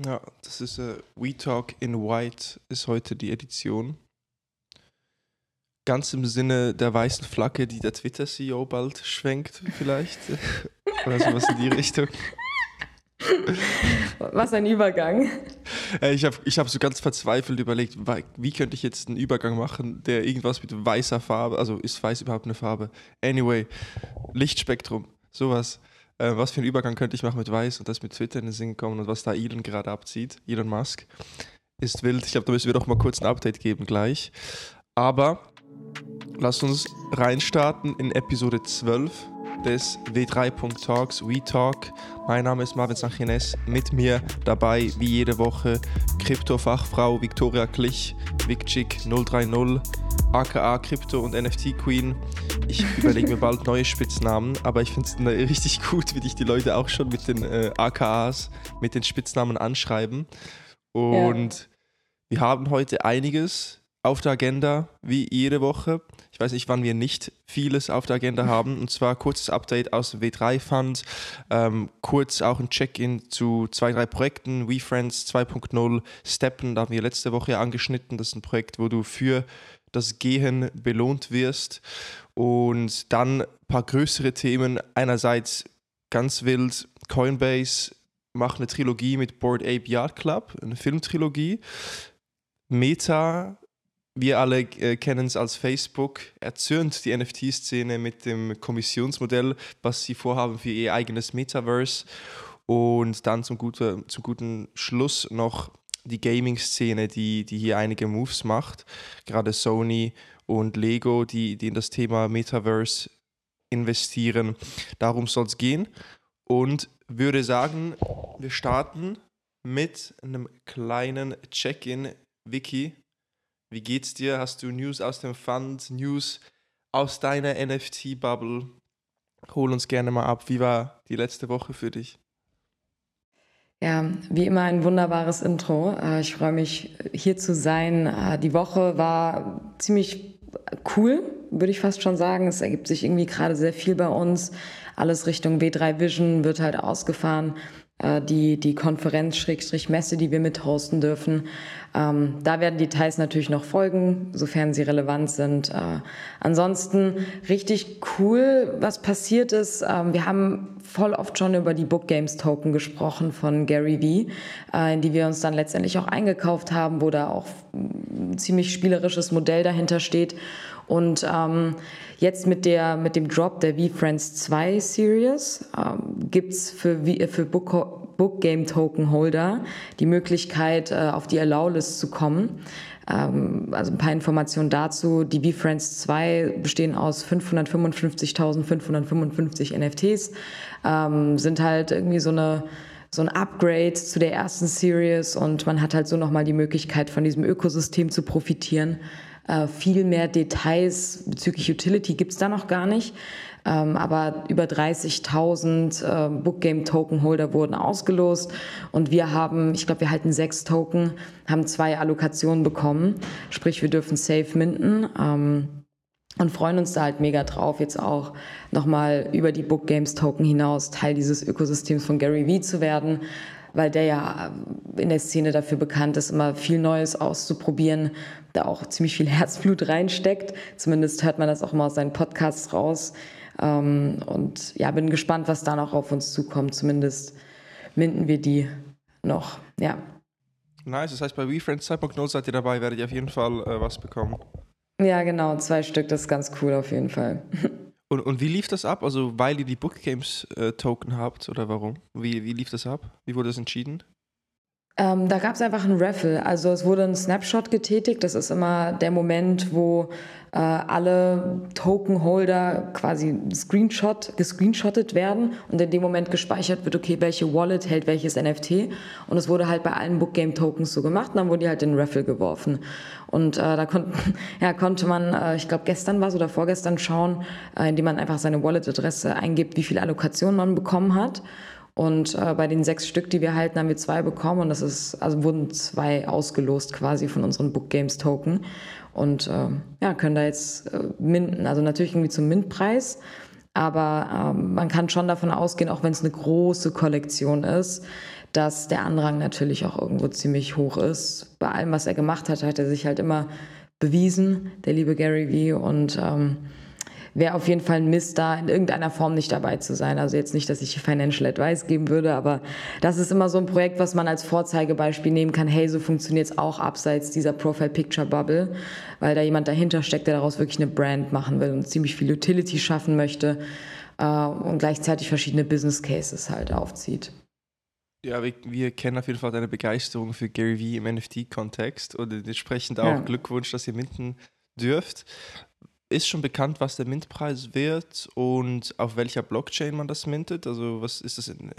Ja, das ist äh, We Talk in White ist heute die Edition. Ganz im Sinne der weißen Flagge, die der Twitter-CEO bald schwenkt, vielleicht. Oder sowas in die Richtung. Was ein Übergang. Ich habe ich hab so ganz verzweifelt überlegt, wie könnte ich jetzt einen Übergang machen, der irgendwas mit weißer Farbe, also ist weiß überhaupt eine Farbe? Anyway, Lichtspektrum, sowas. Äh, was für einen Übergang könnte ich machen mit weiß und das mit Twitter in den Sinn kommen und was da Elon gerade abzieht, Elon Musk, ist wild. Ich glaube, da müssen wir doch mal kurz ein Update geben gleich. Aber lass uns reinstarten in Episode 12 des W3.Talks, We Talk. Mein Name ist Marvin Sanchines. Mit mir dabei, wie jede Woche, Krypto-Fachfrau Victoria Klich, Vicchick 030, aka Krypto- und NFT-Queen. Ich überlege mir bald neue Spitznamen, aber ich finde es richtig gut, wie dich die Leute auch schon mit den äh, AKAs, mit den Spitznamen anschreiben. Und ja. wir haben heute einiges auf der Agenda, wie jede Woche. Ich weiß nicht, wann wir nicht vieles auf der Agenda haben. Und zwar kurzes Update aus dem W3 Fund, ähm, kurz auch ein Check-in zu zwei, drei Projekten, WeFriends 2.0, Steppen, da haben wir letzte Woche angeschnitten. Das ist ein Projekt, wo du für das Gehen belohnt wirst. Und dann ein paar größere Themen. Einerseits ganz wild, Coinbase macht eine Trilogie mit Board Ape Yard Club, eine Filmtrilogie. Meta wir alle äh, kennen es als Facebook, erzürnt die NFT-Szene mit dem Kommissionsmodell, was sie vorhaben für ihr eigenes Metaverse. Und dann zum, gute, zum guten Schluss noch die Gaming-Szene, die, die hier einige Moves macht. Gerade Sony und Lego, die, die in das Thema Metaverse investieren. Darum soll es gehen. Und würde sagen, wir starten mit einem kleinen Check-in. Vicky, wie geht's dir? Hast du News aus dem Fund, News aus deiner NFT-Bubble? Hol uns gerne mal ab. Wie war die letzte Woche für dich? Ja, wie immer ein wunderbares Intro. Äh, ich freue mich, hier zu sein. Äh, die Woche war ziemlich cool, würde ich fast schon sagen. Es ergibt sich irgendwie gerade sehr viel bei uns. Alles Richtung W3 Vision wird halt ausgefahren. Äh, die, die Konferenz Schrägstrich Messe, die wir mithosten dürfen. Ähm, da werden Details natürlich noch folgen, sofern sie relevant sind. Äh, ansonsten richtig cool, was passiert ist. Ähm, wir haben voll oft schon über die Book Games Token gesprochen von Gary Vee, äh, in die wir uns dann letztendlich auch eingekauft haben, wo da auch ein ziemlich spielerisches Modell dahinter steht. Und ähm, jetzt mit, der, mit dem Drop der V-Friends 2 Series ähm, gibt es für, für Book, Book Game Token Holder die Möglichkeit, äh, auf die Allow-List zu kommen. Ähm, also ein paar Informationen dazu. Die V-Friends 2 bestehen aus 555.555 NFTs, ähm, sind halt irgendwie so eine so ein Upgrade zu der ersten Series und man hat halt so nochmal die Möglichkeit, von diesem Ökosystem zu profitieren. Äh, viel mehr Details bezüglich Utility gibt es da noch gar nicht. Ähm, aber über 30.000 äh, Bookgame-Token-Holder wurden ausgelost und wir haben, ich glaube, wir halten sechs Token, haben zwei Allokationen bekommen. Sprich, wir dürfen safe minden. Ähm, und freuen uns da halt mega drauf, jetzt auch nochmal über die Book Games Token hinaus Teil dieses Ökosystems von Gary Vee zu werden weil der ja in der Szene dafür bekannt ist, immer viel Neues auszuprobieren, da auch ziemlich viel Herzblut reinsteckt. Zumindest hört man das auch mal aus seinen Podcasts raus. Ähm, und ja, bin gespannt, was da noch auf uns zukommt. Zumindest minden wir die noch. Ja. Nice, das heißt, bei WeFriends 2.0 seid ihr dabei, werdet ihr auf jeden Fall äh, was bekommen. Ja, genau, zwei Stück, das ist ganz cool auf jeden Fall. Und, und wie lief das ab? Also weil ihr die Book Games äh, Token habt oder warum? Wie, wie lief das ab? Wie wurde das entschieden? Ähm, da gab es einfach ein Raffle. Also es wurde ein Snapshot getätigt. Das ist immer der Moment, wo äh, alle Tokenholder quasi Screenshot, gescreenshottet werden und in dem Moment gespeichert wird, okay, welche Wallet hält welches NFT. Und es wurde halt bei allen Bookgame Tokens so gemacht und dann wurde die halt in den Raffle geworfen. Und äh, da kon ja, konnte man, äh, ich glaube gestern war es oder vorgestern schauen, äh, indem man einfach seine Wallet-Adresse eingibt, wie viele Allokationen man bekommen hat. Und äh, bei den sechs Stück, die wir halten, haben wir zwei bekommen und das ist, also wurden zwei ausgelost quasi von unseren Book Games Token und äh, ja, können da jetzt äh, minden, also natürlich irgendwie zum Mintpreis, aber ähm, man kann schon davon ausgehen, auch wenn es eine große Kollektion ist, dass der Andrang natürlich auch irgendwo ziemlich hoch ist. Bei allem, was er gemacht hat, hat er sich halt immer bewiesen, der liebe Gary Vee. Und ähm, wäre auf jeden Fall ein Mist, da in irgendeiner Form nicht dabei zu sein. Also jetzt nicht, dass ich Financial Advice geben würde, aber das ist immer so ein Projekt, was man als Vorzeigebeispiel nehmen kann. Hey, so funktioniert es auch abseits dieser Profile Picture Bubble, weil da jemand dahinter steckt, der daraus wirklich eine Brand machen will und ziemlich viel Utility schaffen möchte äh, und gleichzeitig verschiedene Business Cases halt aufzieht. Ja, wir, wir, kennen auf jeden Fall deine Begeisterung für Gary Vee im NFT-Kontext und entsprechend auch ja. Glückwunsch, dass ihr minten dürft. Ist schon bekannt, was der Mintpreis wird und auf welcher Blockchain man das mintet? Also was ist das in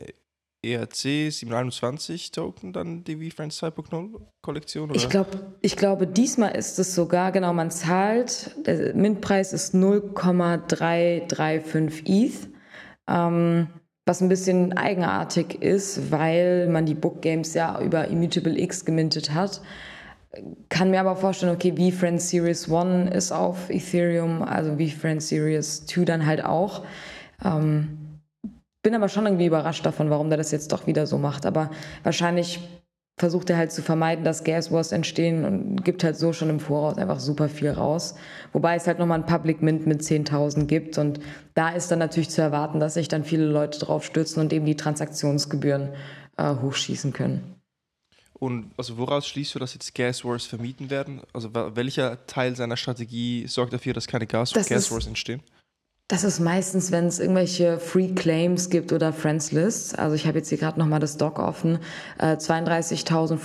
ERC 721 Token dann die VFriends 2.0 Kollektion? Oder? Ich, glaub, ich glaube, diesmal ist es sogar, genau, man zahlt, der Mintpreis ist 0,335 ETH. Ähm, was ein bisschen eigenartig ist, weil man die Book Games ja über Immutable X gemintet hat. Kann mir aber vorstellen, okay, VFriend Series 1 ist auf Ethereum, also VFriend Series 2 dann halt auch. Ähm, bin aber schon irgendwie überrascht davon, warum der das jetzt doch wieder so macht. Aber wahrscheinlich versucht er halt zu vermeiden, dass Gas Wars entstehen und gibt halt so schon im Voraus einfach super viel raus. Wobei es halt nochmal ein Public Mint mit 10.000 gibt und da ist dann natürlich zu erwarten, dass sich dann viele Leute drauf stürzen und eben die Transaktionsgebühren äh, hochschießen können. Und also woraus schließt du, dass jetzt Gas Wars vermieden werden? Also welcher Teil seiner Strategie sorgt dafür, dass keine Gas, das Gas Wars entstehen? Das ist meistens, wenn es irgendwelche Free Claims gibt oder Friends Lists. Also ich habe jetzt hier gerade nochmal das Doc offen. Äh, 32.000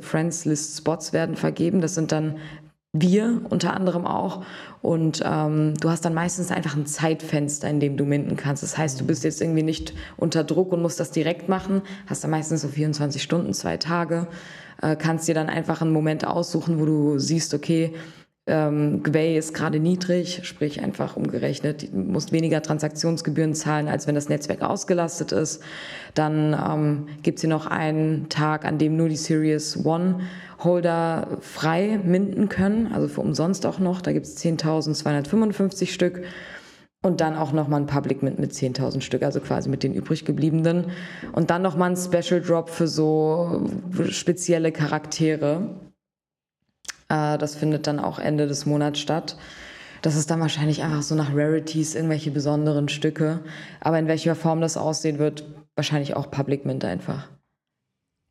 Friends List Spots werden vergeben. Das sind dann wir unter anderem auch. Und ähm, du hast dann meistens einfach ein Zeitfenster, in dem du minden kannst. Das heißt, du bist jetzt irgendwie nicht unter Druck und musst das direkt machen. Hast dann meistens so 24 Stunden, zwei Tage. Äh, kannst dir dann einfach einen Moment aussuchen, wo du siehst, okay, ähm, Gwei ist gerade niedrig, sprich einfach umgerechnet, du musst weniger Transaktionsgebühren zahlen, als wenn das Netzwerk ausgelastet ist. Dann ähm, gibt es hier noch einen Tag, an dem nur die Series One Holder frei minden können, also für umsonst auch noch. Da gibt es 10.255 Stück. Und dann auch nochmal ein Public Mint mit 10.000 Stück, also quasi mit den übrig gebliebenen. Und dann nochmal ein Special Drop für so spezielle Charaktere. Äh, das findet dann auch Ende des Monats statt. Das ist dann wahrscheinlich einfach so nach Rarities, irgendwelche besonderen Stücke. Aber in welcher Form das aussehen wird, wahrscheinlich auch Public Mint einfach.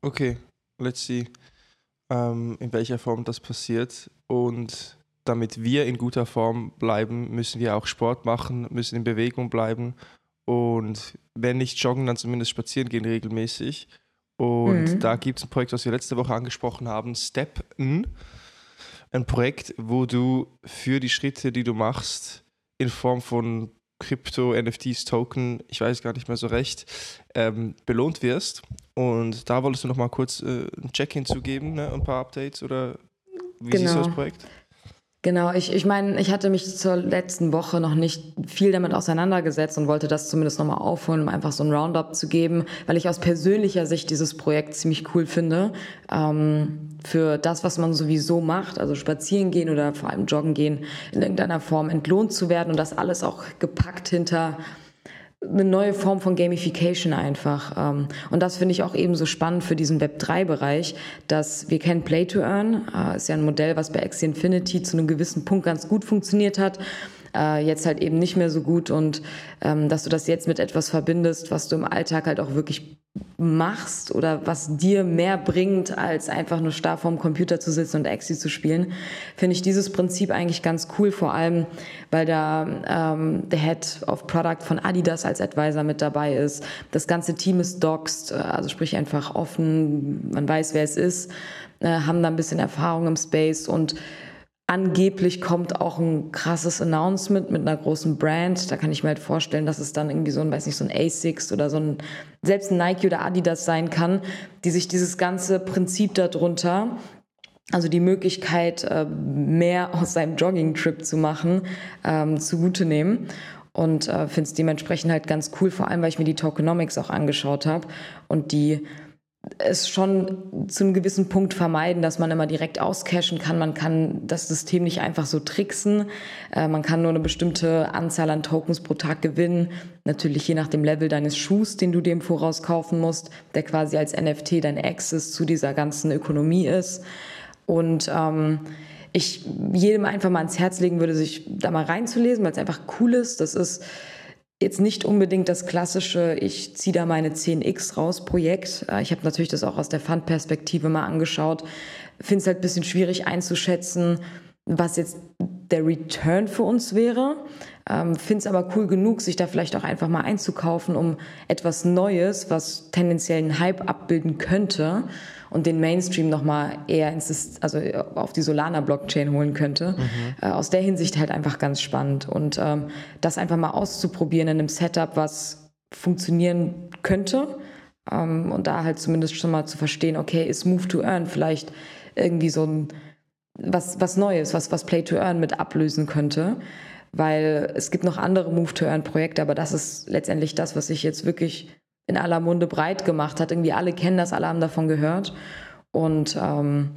Okay, let's see, ähm, in welcher Form das passiert. Und damit wir in guter Form bleiben, müssen wir auch Sport machen, müssen in Bewegung bleiben. Und wenn nicht joggen, dann zumindest spazieren gehen regelmäßig. Und mhm. da gibt es ein Projekt, was wir letzte Woche angesprochen haben, Step N ein Projekt, wo du für die Schritte, die du machst, in Form von Krypto, NFTs, Token, ich weiß gar nicht mehr so recht, ähm, belohnt wirst. Und da wolltest du noch mal kurz äh, ein Check-in zugeben, ne? ein paar Updates oder wie genau. siehst du das Projekt? Genau, ich, ich meine, ich hatte mich zur letzten Woche noch nicht viel damit auseinandergesetzt und wollte das zumindest nochmal aufholen, um einfach so ein Roundup zu geben, weil ich aus persönlicher Sicht dieses Projekt ziemlich cool finde. Ähm, für das, was man sowieso macht, also spazieren gehen oder vor allem joggen gehen, in irgendeiner Form entlohnt zu werden und das alles auch gepackt hinter eine neue Form von Gamification einfach. Ähm, und das finde ich auch ebenso spannend für diesen Web3-Bereich, dass wir kennen Play to Earn, äh, ist ja ein Modell, was bei Axie Infinity zu einem gewissen Punkt ganz gut funktioniert hat äh, jetzt halt eben nicht mehr so gut und ähm, dass du das jetzt mit etwas verbindest, was du im Alltag halt auch wirklich machst oder was dir mehr bringt, als einfach nur starr vorm Computer zu sitzen und Axie zu spielen, finde ich dieses Prinzip eigentlich ganz cool, vor allem, weil da ähm, der Head of Product von Adidas als Advisor mit dabei ist. Das ganze Team ist doxed, äh, also sprich einfach offen, man weiß, wer es ist, äh, haben da ein bisschen Erfahrung im Space und Angeblich kommt auch ein krasses Announcement mit einer großen Brand. Da kann ich mir halt vorstellen, dass es dann irgendwie so ein, weiß nicht, so ein ASICS oder so ein, selbst ein Nike oder Adidas sein kann, die sich dieses ganze Prinzip darunter, also die Möglichkeit, äh, mehr aus seinem Jogging-Trip zu machen, ähm, zugute nehmen. Und äh, finde es dementsprechend halt ganz cool, vor allem, weil ich mir die Tokenomics auch angeschaut habe und die es schon zu einem gewissen Punkt vermeiden, dass man immer direkt auscashen kann. Man kann das System nicht einfach so tricksen. Äh, man kann nur eine bestimmte Anzahl an Tokens pro Tag gewinnen. Natürlich je nach dem Level deines Schuhs, den du dem Voraus kaufen musst, der quasi als NFT dein Access zu dieser ganzen Ökonomie ist. Und ähm, ich jedem einfach mal ans Herz legen würde, sich da mal reinzulesen, weil es einfach cool ist. Das ist jetzt nicht unbedingt das klassische, ich ziehe da meine 10x raus Projekt. Äh, ich habe natürlich das auch aus der Fund-Perspektive mal angeschaut. Finde es halt ein bisschen schwierig einzuschätzen, was jetzt der Return für uns wäre. Ähm, Finde es aber cool genug, sich da vielleicht auch einfach mal einzukaufen, um etwas Neues, was tendenziell einen Hype abbilden könnte und den Mainstream nochmal eher ins, also auf die Solana-Blockchain holen könnte. Mhm. Äh, aus der Hinsicht halt einfach ganz spannend. Und ähm, das einfach mal auszuprobieren in einem Setup, was funktionieren könnte. Ähm, und da halt zumindest schon mal zu verstehen, okay, ist Move to Earn vielleicht irgendwie so ein was, was Neues, was, was Play to Earn mit ablösen könnte. Weil es gibt noch andere Move to Earn Projekte, aber das ist letztendlich das, was sich jetzt wirklich in aller Munde breit gemacht hat. Irgendwie alle kennen das, alle haben davon gehört. Und ähm,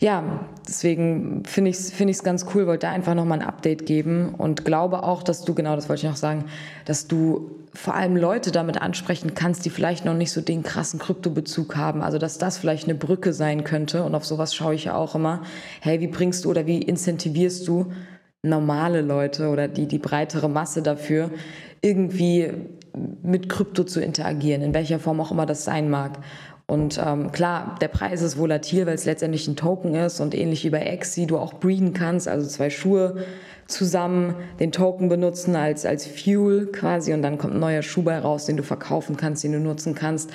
ja, deswegen finde ich es find ganz cool, wollte da einfach nochmal ein Update geben und glaube auch, dass du, genau das wollte ich noch sagen, dass du vor allem Leute damit ansprechen kannst, die vielleicht noch nicht so den krassen Kryptobezug haben. Also, dass das vielleicht eine Brücke sein könnte und auf sowas schaue ich ja auch immer. Hey, wie bringst du oder wie incentivierst du normale Leute oder die, die breitere Masse dafür, irgendwie mit Krypto zu interagieren, in welcher Form auch immer das sein mag. Und ähm, klar, der Preis ist volatil, weil es letztendlich ein Token ist und ähnlich wie bei Exi du auch breeden kannst, also zwei Schuhe zusammen den Token benutzen als, als Fuel quasi und dann kommt ein neuer Schuh bei raus, den du verkaufen kannst, den du nutzen kannst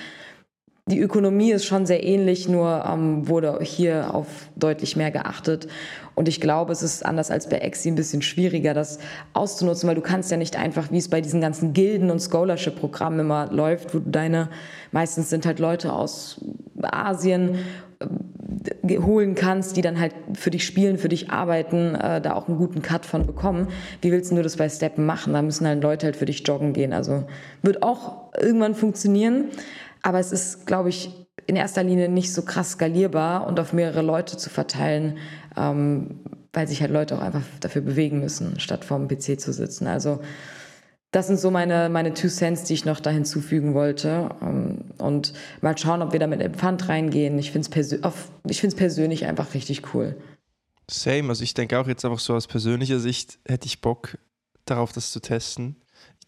die Ökonomie ist schon sehr ähnlich, nur ähm, wurde hier auf deutlich mehr geachtet. Und ich glaube, es ist anders als bei Exi ein bisschen schwieriger, das auszunutzen, weil du kannst ja nicht einfach, wie es bei diesen ganzen Gilden und Scholarship-Programmen immer läuft, wo du deine, meistens sind halt Leute aus Asien, äh, holen kannst, die dann halt für dich spielen, für dich arbeiten, äh, da auch einen guten Cut von bekommen. Wie willst du das bei Steppen machen? Da müssen halt Leute halt für dich joggen gehen. Also wird auch irgendwann funktionieren. Aber es ist, glaube ich, in erster Linie nicht so krass skalierbar und auf mehrere Leute zu verteilen, ähm, weil sich halt Leute auch einfach dafür bewegen müssen, statt vorm PC zu sitzen. Also das sind so meine, meine Two Cents, die ich noch da hinzufügen wollte. Ähm, und mal schauen, ob wir da mit dem Pfand reingehen. Ich finde es persö persönlich einfach richtig cool. Same, also ich denke auch jetzt einfach so aus persönlicher Sicht hätte ich Bock darauf, das zu testen.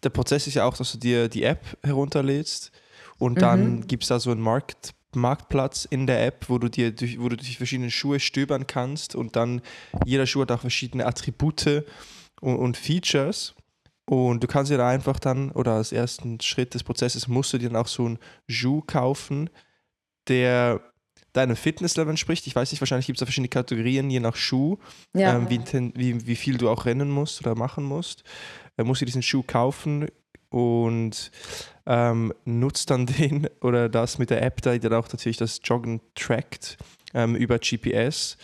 Der Prozess ist ja auch, dass du dir die App herunterlädst und dann mhm. gibt es da so einen Markt, Marktplatz in der App, wo du dir durch, wo du durch verschiedene Schuhe stöbern kannst und dann jeder Schuh hat auch verschiedene Attribute und, und Features. Und du kannst dir da einfach dann, oder als ersten Schritt des Prozesses, musst du dir dann auch so einen Schuh kaufen, der deinem Fitnesslevel entspricht. Ich weiß nicht, wahrscheinlich gibt es da verschiedene Kategorien, je nach Schuh, ja. ähm, wie, wie, wie viel du auch rennen musst oder machen musst. Äh, musst du diesen Schuh kaufen und ähm, nutzt dann den oder das mit der App, die dann auch natürlich das Joggen trackt ähm, über GPS.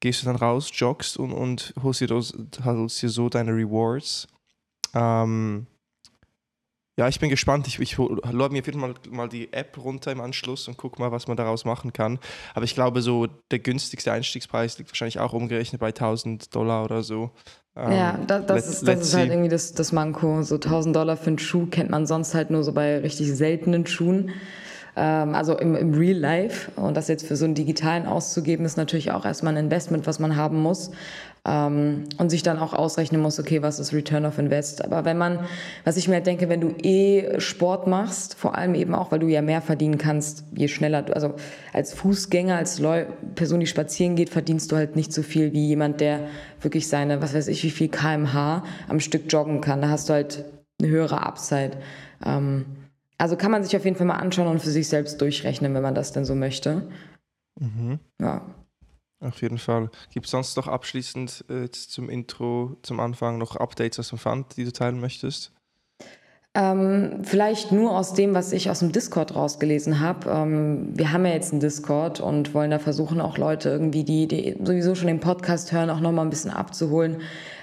Gehst du dann raus, joggst und, und holst, dir das, holst dir so deine Rewards. Ähm, ja, ich bin gespannt. Ich, ich lade mir mal, mal die App runter im Anschluss und gucke mal, was man daraus machen kann. Aber ich glaube, so der günstigste Einstiegspreis liegt wahrscheinlich auch umgerechnet bei 1000 Dollar oder so. Ja, ähm, das, das, ist, das ist, halt irgendwie das, das Manko. So 1000 Dollar für einen Schuh kennt man sonst halt nur so bei richtig seltenen Schuhen. Ähm, also im, im Real Life. Und das jetzt für so einen digitalen auszugeben, ist natürlich auch erstmal ein Investment, was man haben muss. Ähm, und sich dann auch ausrechnen muss, okay, was ist Return of Invest. Aber wenn man, was ich mir halt denke, wenn du eh Sport machst, vor allem eben auch, weil du ja mehr verdienen kannst, je schneller du, also als Fußgänger, als Leu Person, die spazieren geht, verdienst du halt nicht so viel wie jemand, der wirklich seine, was weiß ich, wie viel kmh am Stück joggen kann. Da hast du halt eine höhere Upside. Ähm, also kann man sich auf jeden Fall mal anschauen und für sich selbst durchrechnen, wenn man das denn so möchte. Mhm. Ja. Auf jeden Fall. Gibt es sonst noch abschließend äh, zum Intro, zum Anfang noch Updates aus dem Fund, die du teilen möchtest? Ähm, vielleicht nur aus dem, was ich aus dem Discord rausgelesen habe. Ähm, wir haben ja jetzt einen Discord und wollen da versuchen, auch Leute irgendwie, die, die sowieso schon den Podcast hören, auch nochmal ein bisschen abzuholen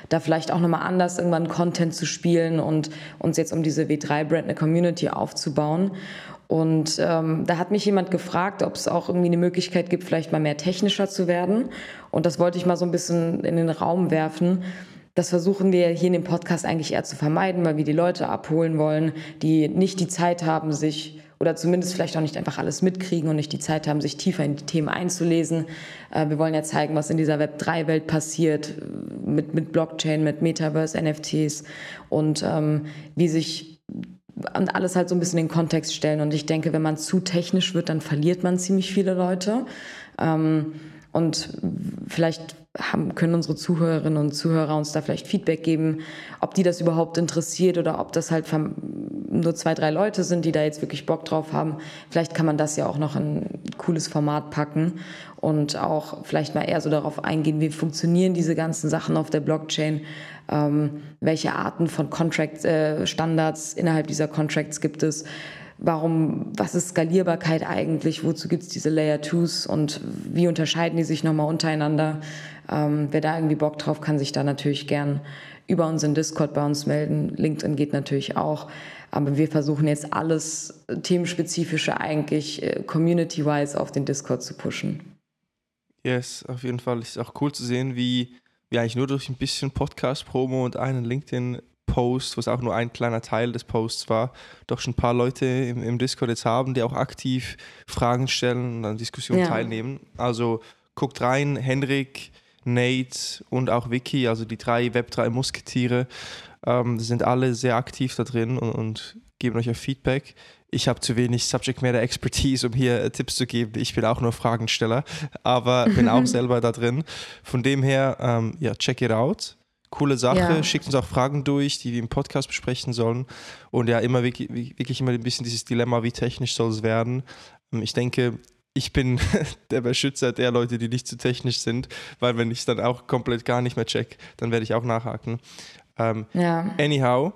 da vielleicht auch nochmal anders irgendwann Content zu spielen und uns jetzt um diese W3-Brand eine Community aufzubauen. Und ähm, da hat mich jemand gefragt, ob es auch irgendwie eine Möglichkeit gibt, vielleicht mal mehr technischer zu werden. Und das wollte ich mal so ein bisschen in den Raum werfen. Das versuchen wir hier in dem Podcast eigentlich eher zu vermeiden, weil wir die Leute abholen wollen, die nicht die Zeit haben, sich oder zumindest vielleicht auch nicht einfach alles mitkriegen und nicht die Zeit haben, sich tiefer in die Themen einzulesen. Äh, wir wollen ja zeigen, was in dieser Web3-Welt passiert mit, mit Blockchain, mit Metaverse, NFTs und ähm, wie sich und alles halt so ein bisschen in den Kontext stellen. Und ich denke, wenn man zu technisch wird, dann verliert man ziemlich viele Leute. Ähm, und vielleicht haben, können unsere Zuhörerinnen und Zuhörer uns da vielleicht Feedback geben, ob die das überhaupt interessiert oder ob das halt nur zwei, drei Leute sind, die da jetzt wirklich Bock drauf haben. Vielleicht kann man das ja auch noch in ein cooles Format packen und auch vielleicht mal eher so darauf eingehen, wie funktionieren diese ganzen Sachen auf der Blockchain, ähm, welche Arten von Contract äh, Standards innerhalb dieser Contracts gibt es warum, was ist Skalierbarkeit eigentlich, wozu gibt es diese Layer 2s und wie unterscheiden die sich nochmal untereinander. Ähm, wer da irgendwie Bock drauf, kann sich da natürlich gern über unseren Discord bei uns melden. LinkedIn geht natürlich auch. Aber wir versuchen jetzt alles Themenspezifische eigentlich äh, community-wise auf den Discord zu pushen. Yes, auf jeden Fall. Es ist auch cool zu sehen, wie wir eigentlich nur durch ein bisschen Podcast-Promo und einen LinkedIn Post, was auch nur ein kleiner Teil des Posts war, doch schon ein paar Leute im, im Discord jetzt haben, die auch aktiv Fragen stellen und an Diskussionen ja. teilnehmen. Also guckt rein, Henrik, Nate und auch Vicky, also die drei Web3 ähm, sind alle sehr aktiv da drin und, und geben euch auch Feedback. Ich habe zu wenig Subject Matter Expertise, um hier äh, Tipps zu geben. Ich bin auch nur Fragensteller, aber bin auch selber da drin. Von dem her, ähm, ja, check it out. Coole Sache. Ja. Schickt uns auch Fragen durch, die wir im Podcast besprechen sollen. Und ja, immer wirklich, wirklich immer ein bisschen dieses Dilemma, wie technisch soll es werden. Ähm, ich denke, ich bin der Beschützer der Leute, die nicht zu technisch sind, weil wenn ich es dann auch komplett gar nicht mehr check, dann werde ich auch nachhaken. Ähm, ja. Anyhow,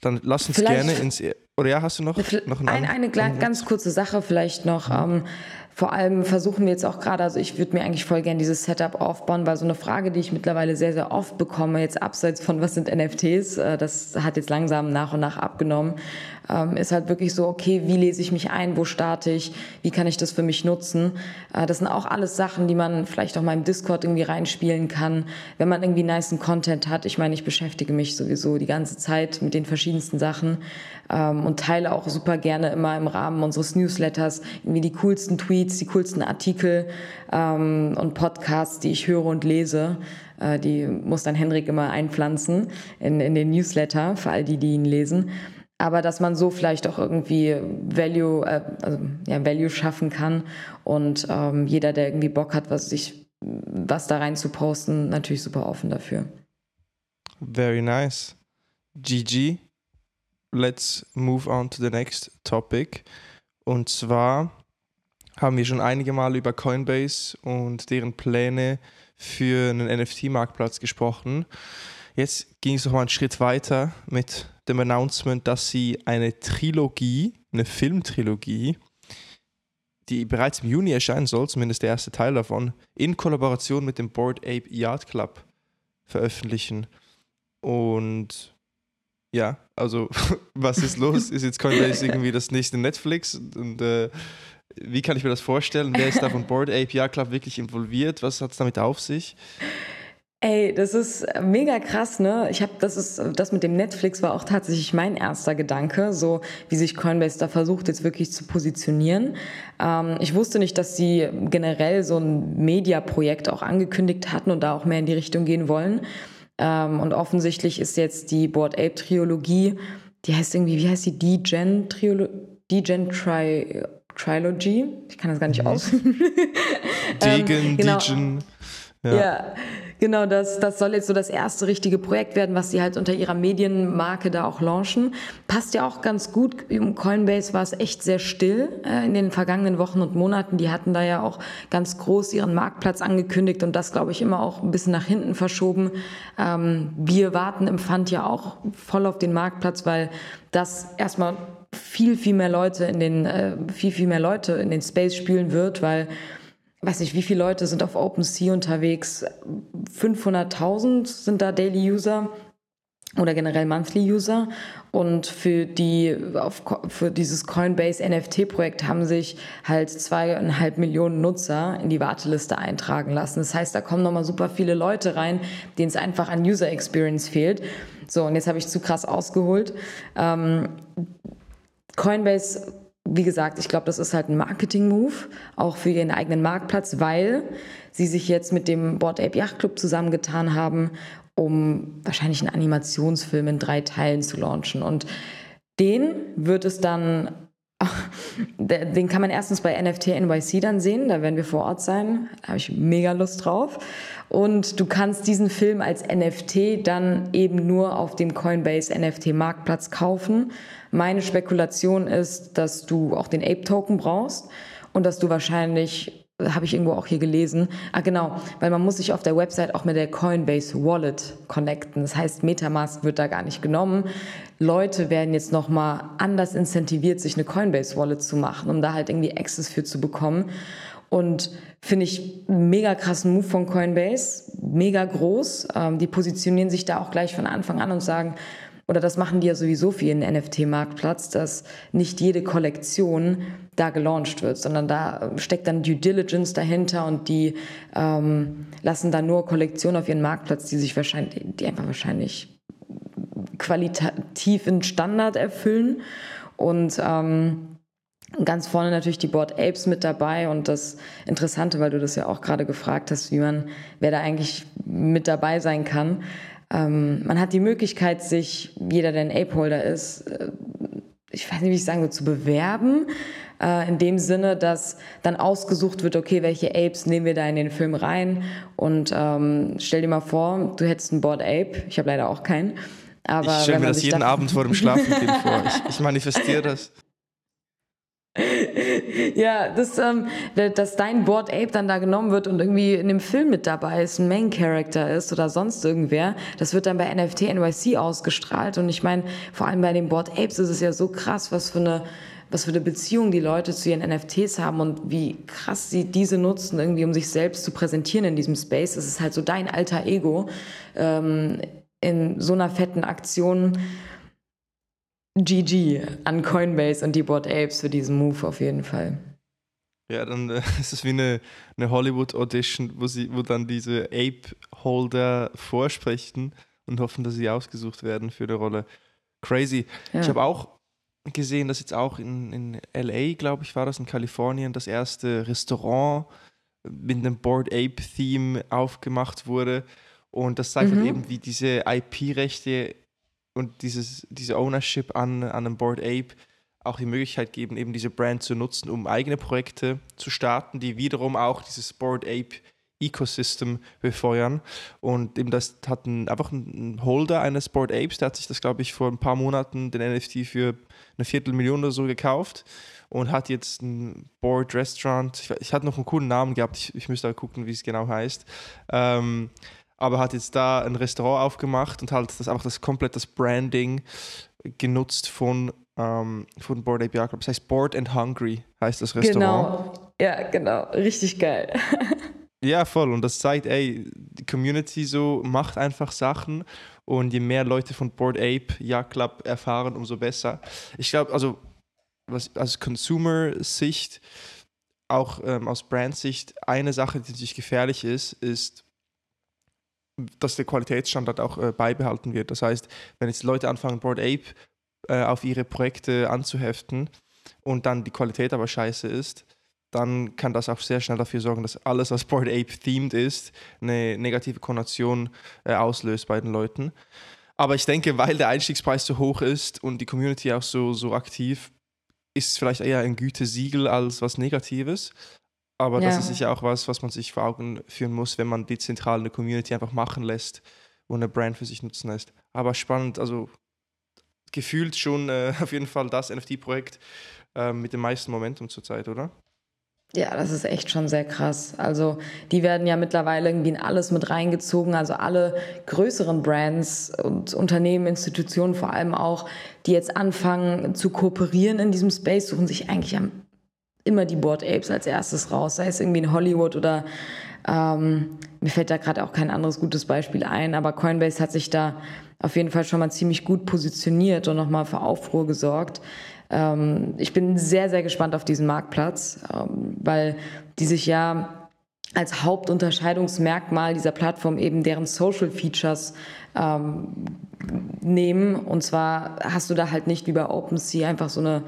dann lass uns vielleicht, gerne ins. Oder ja, hast du noch, noch einen eine, eine ganz kurze Sache vielleicht noch. Mhm. Ähm, vor allem versuchen wir jetzt auch gerade, also ich würde mir eigentlich voll gerne dieses Setup aufbauen, weil so eine Frage, die ich mittlerweile sehr, sehr oft bekomme, jetzt abseits von was sind NFTs, äh, das hat jetzt langsam nach und nach abgenommen, ähm, ist halt wirklich so, okay, wie lese ich mich ein, wo starte ich, wie kann ich das für mich nutzen. Äh, das sind auch alles Sachen, die man vielleicht auch mal im Discord irgendwie reinspielen kann, wenn man irgendwie niceen Content hat. Ich meine, ich beschäftige mich sowieso die ganze Zeit mit den verschiedensten Sachen ähm, und teile auch super gerne immer im Rahmen unseres Newsletters irgendwie die coolsten Tweets, die coolsten Artikel ähm, und Podcasts, die ich höre und lese. Äh, die muss dann Henrik immer einpflanzen in, in den Newsletter für all die, die ihn lesen aber dass man so vielleicht auch irgendwie Value, äh, also, ja, Value schaffen kann und ähm, jeder, der irgendwie Bock hat, was sich was da rein zu posten, natürlich super offen dafür. Very nice. GG. Let's move on to the next topic. Und zwar haben wir schon einige Mal über Coinbase und deren Pläne für einen NFT-Marktplatz gesprochen. Jetzt ging es noch mal einen Schritt weiter mit dem Announcement, dass sie eine Trilogie, eine Filmtrilogie, die bereits im Juni erscheinen soll, zumindest der erste Teil davon, in Kollaboration mit dem Board Ape Yard Club veröffentlichen. Und ja, also was ist los? Ist jetzt Coinbase irgendwie das nächste Netflix? Und äh, wie kann ich mir das vorstellen? Wer ist da von Board Yard Club wirklich involviert? Was hat es damit auf sich? Ey, das ist mega krass, ne? Ich habe das ist das mit dem Netflix war auch tatsächlich mein erster Gedanke, so wie sich Coinbase da versucht jetzt wirklich zu positionieren. Ähm, ich wusste nicht, dass sie generell so ein Media-Projekt auch angekündigt hatten und da auch mehr in die Richtung gehen wollen. Ähm, und offensichtlich ist jetzt die Board Ape Trilogie, die heißt irgendwie, wie heißt die? D-Gen Trilogie? D-Gen Tri Trilogy? Ich kann das gar nicht mhm. aus. Degen, ähm, genau. Degen. Ja. ja. Genau, das, das soll jetzt so das erste richtige Projekt werden, was sie halt unter ihrer Medienmarke da auch launchen. Passt ja auch ganz gut. Um Coinbase war es echt sehr still äh, in den vergangenen Wochen und Monaten. Die hatten da ja auch ganz groß ihren Marktplatz angekündigt und das, glaube ich, immer auch ein bisschen nach hinten verschoben. Ähm, wir warten im Pfand ja auch voll auf den Marktplatz, weil das erstmal viel, viel mehr Leute in den, äh, viel, viel mehr Leute in den Space spielen wird, weil weiß nicht, wie viele Leute sind auf OpenSea unterwegs? 500.000 sind da Daily User. oder generell Monthly User. Und für, die, auf, für dieses Coinbase NFT-Projekt haben sich halt zweieinhalb Millionen Nutzer in die Warteliste eintragen lassen. Das heißt, da kommen nochmal super viele Leute rein, denen es einfach an User Experience fehlt. So, und jetzt habe ich zu krass ausgeholt. Ähm, Coinbase wie gesagt, ich glaube, das ist halt ein Marketing-Move, auch für ihren eigenen Marktplatz, weil sie sich jetzt mit dem Board Ape Yacht Club zusammengetan haben um wahrscheinlich einen Animationsfilm in drei Teilen zu launchen. Und den wird es dann, den kann man erstens bei NFT NYC dann sehen, da werden wir vor Ort sein, da habe ich mega Lust drauf. Und du kannst diesen Film als NFT dann eben nur auf dem Coinbase NFT Marktplatz kaufen. Meine Spekulation ist, dass du auch den Ape Token brauchst und dass du wahrscheinlich habe ich irgendwo auch hier gelesen. Ah, genau, weil man muss sich auf der Website auch mit der Coinbase Wallet connecten. Das heißt, Metamask wird da gar nicht genommen. Leute werden jetzt nochmal anders incentiviert, sich eine Coinbase Wallet zu machen, um da halt irgendwie Access für zu bekommen. Und finde ich mega krassen Move von Coinbase, mega groß. Ähm, die positionieren sich da auch gleich von Anfang an und sagen, oder das machen die ja sowieso für ihren NFT-Marktplatz, dass nicht jede Kollektion da gelauncht wird, sondern da steckt dann Due Diligence dahinter und die ähm, lassen dann nur Kollektionen auf ihren Marktplatz, die sich wahrscheinlich, die einfach wahrscheinlich qualitativ in Standard erfüllen und ähm, Ganz vorne natürlich die Board Apes mit dabei und das Interessante, weil du das ja auch gerade gefragt hast, wie man, wer da eigentlich mit dabei sein kann. Ähm, man hat die Möglichkeit, sich, jeder, der ein Ape-Holder ist, äh, ich weiß nicht, wie ich sagen soll, zu bewerben. Äh, in dem Sinne, dass dann ausgesucht wird, okay, welche Apes nehmen wir da in den Film rein. Und ähm, stell dir mal vor, du hättest einen Board Ape. Ich habe leider auch keinen. Aber ich stelle mir das jeden Abend vor dem Schlafengehen vor. Ich, ich manifestiere das. Ja, dass, ähm, dass dein Board Ape dann da genommen wird und irgendwie in dem Film mit dabei ist, ein Main Character ist oder sonst irgendwer, das wird dann bei NFT NYC ausgestrahlt. Und ich meine, vor allem bei den Board Apes ist es ja so krass, was für eine was für eine Beziehung die Leute zu ihren NFTs haben und wie krass sie diese nutzen, irgendwie um sich selbst zu präsentieren in diesem Space. Es ist halt so dein alter Ego ähm, in so einer fetten Aktion. GG an Coinbase und die Board Apes für diesen Move auf jeden Fall. Ja, dann äh, ist es wie eine, eine Hollywood-Audition, wo, wo dann diese Ape-Holder vorsprechen und hoffen, dass sie ausgesucht werden für die Rolle. Crazy. Ja. Ich habe auch gesehen, dass jetzt auch in, in LA, glaube ich, war das in Kalifornien, das erste Restaurant mit einem Board Ape-Theme aufgemacht wurde. Und das zeigt halt mhm. halt eben, wie diese IP-Rechte und dieses, diese Ownership an, an einem Board Ape auch die Möglichkeit geben, eben diese Brand zu nutzen, um eigene Projekte zu starten, die wiederum auch dieses Board Ape Ecosystem befeuern. Und eben das hat ein, einfach ein Holder eines Board Apes, der hat sich das, glaube ich, vor ein paar Monaten den NFT für eine Viertelmillion oder so gekauft und hat jetzt ein Board Restaurant. Ich, ich hatte noch einen coolen Namen gehabt, ich, ich müsste gucken, wie es genau heißt. Ähm, aber hat jetzt da ein Restaurant aufgemacht und halt das einfach das komplett das Branding genutzt von, ähm, von Board Ape Club. Das heißt Board and Hungry heißt das Restaurant. Genau, ja, genau, richtig geil. ja, voll. Und das zeigt, ey, die Community so macht einfach Sachen und je mehr Leute von Board Ape Yacht Club erfahren, umso besser. Ich glaube, also was, aus Consumer-Sicht, auch ähm, aus Brand-Sicht, eine Sache, die natürlich gefährlich ist, ist, dass der Qualitätsstandard auch äh, beibehalten wird. Das heißt, wenn jetzt Leute anfangen, Board Ape äh, auf ihre Projekte anzuheften und dann die Qualität aber scheiße ist, dann kann das auch sehr schnell dafür sorgen, dass alles, was Board Ape themed ist, eine negative Konnotation äh, auslöst bei den Leuten. Aber ich denke, weil der Einstiegspreis so hoch ist und die Community auch so, so aktiv, ist es vielleicht eher ein Gütesiegel als was Negatives. Aber ja. das ist sicher auch was, was man sich vor Augen führen muss, wenn man die zentrale Community einfach machen lässt und eine Brand für sich nutzen lässt. Aber spannend, also gefühlt schon äh, auf jeden Fall das NFT-Projekt äh, mit dem meisten Momentum zurzeit, oder? Ja, das ist echt schon sehr krass. Also die werden ja mittlerweile irgendwie in alles mit reingezogen. Also alle größeren Brands und Unternehmen, Institutionen vor allem auch, die jetzt anfangen zu kooperieren in diesem Space, suchen sich eigentlich am immer die Board Apes als erstes raus, sei es irgendwie in Hollywood oder ähm, mir fällt da gerade auch kein anderes gutes Beispiel ein, aber Coinbase hat sich da auf jeden Fall schon mal ziemlich gut positioniert und nochmal für Aufruhr gesorgt. Ähm, ich bin sehr, sehr gespannt auf diesen Marktplatz, ähm, weil die sich ja als Hauptunterscheidungsmerkmal dieser Plattform eben deren Social Features ähm, nehmen. Und zwar hast du da halt nicht wie bei OpenSea einfach so eine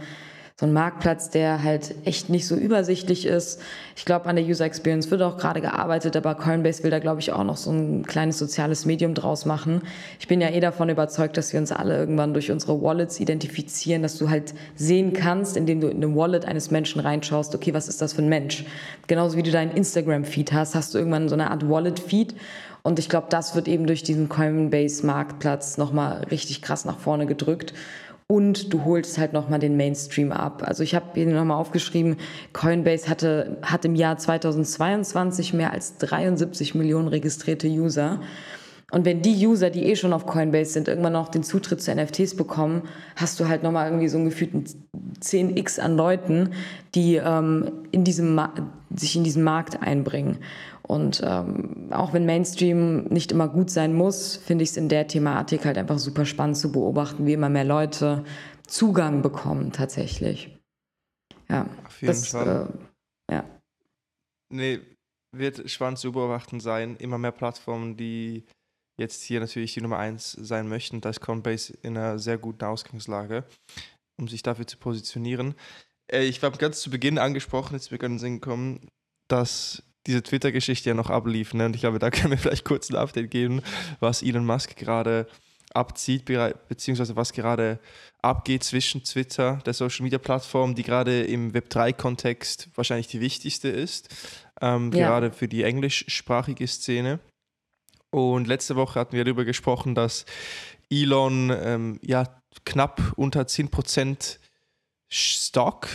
so ein Marktplatz, der halt echt nicht so übersichtlich ist. Ich glaube, an der User Experience wird auch gerade gearbeitet, aber Coinbase will da, glaube ich, auch noch so ein kleines soziales Medium draus machen. Ich bin ja eh davon überzeugt, dass wir uns alle irgendwann durch unsere Wallets identifizieren, dass du halt sehen kannst, indem du in eine Wallet eines Menschen reinschaust, okay, was ist das für ein Mensch? Genauso wie du deinen Instagram-Feed hast, hast du irgendwann so eine Art Wallet-Feed. Und ich glaube, das wird eben durch diesen Coinbase-Marktplatz nochmal richtig krass nach vorne gedrückt und du holst halt nochmal den Mainstream ab. Also ich habe hier nochmal aufgeschrieben, Coinbase hatte, hat im Jahr 2022 mehr als 73 Millionen registrierte User. Und wenn die User, die eh schon auf Coinbase sind, irgendwann noch den Zutritt zu NFTs bekommen, hast du halt nochmal irgendwie so einen gefühlten 10x an Leuten, die ähm, in diesem sich in diesen Markt einbringen. Und ähm, auch wenn Mainstream nicht immer gut sein muss, finde ich es in der Thematik halt einfach super spannend zu beobachten, wie immer mehr Leute Zugang bekommen tatsächlich. Ja, auf jeden das, Fall. Äh, ja. Nee, wird spannend zu beobachten sein. Immer mehr Plattformen, die jetzt hier natürlich die Nummer eins sein möchten. Da ist Coinbase in einer sehr guten Ausgangslage, um sich dafür zu positionieren. Äh, ich habe ganz zu Beginn angesprochen, jetzt wir können Sinn kommen, dass diese Twitter-Geschichte ja noch ablief. Ne? Und ich glaube, da können wir vielleicht kurz ein Update geben, was Elon Musk gerade abzieht, beziehungsweise was gerade abgeht zwischen Twitter, der Social-Media-Plattform, die gerade im Web3-Kontext wahrscheinlich die wichtigste ist, ähm, ja. gerade für die englischsprachige Szene. Und letzte Woche hatten wir darüber gesprochen, dass Elon ähm, ja knapp unter 10% Stock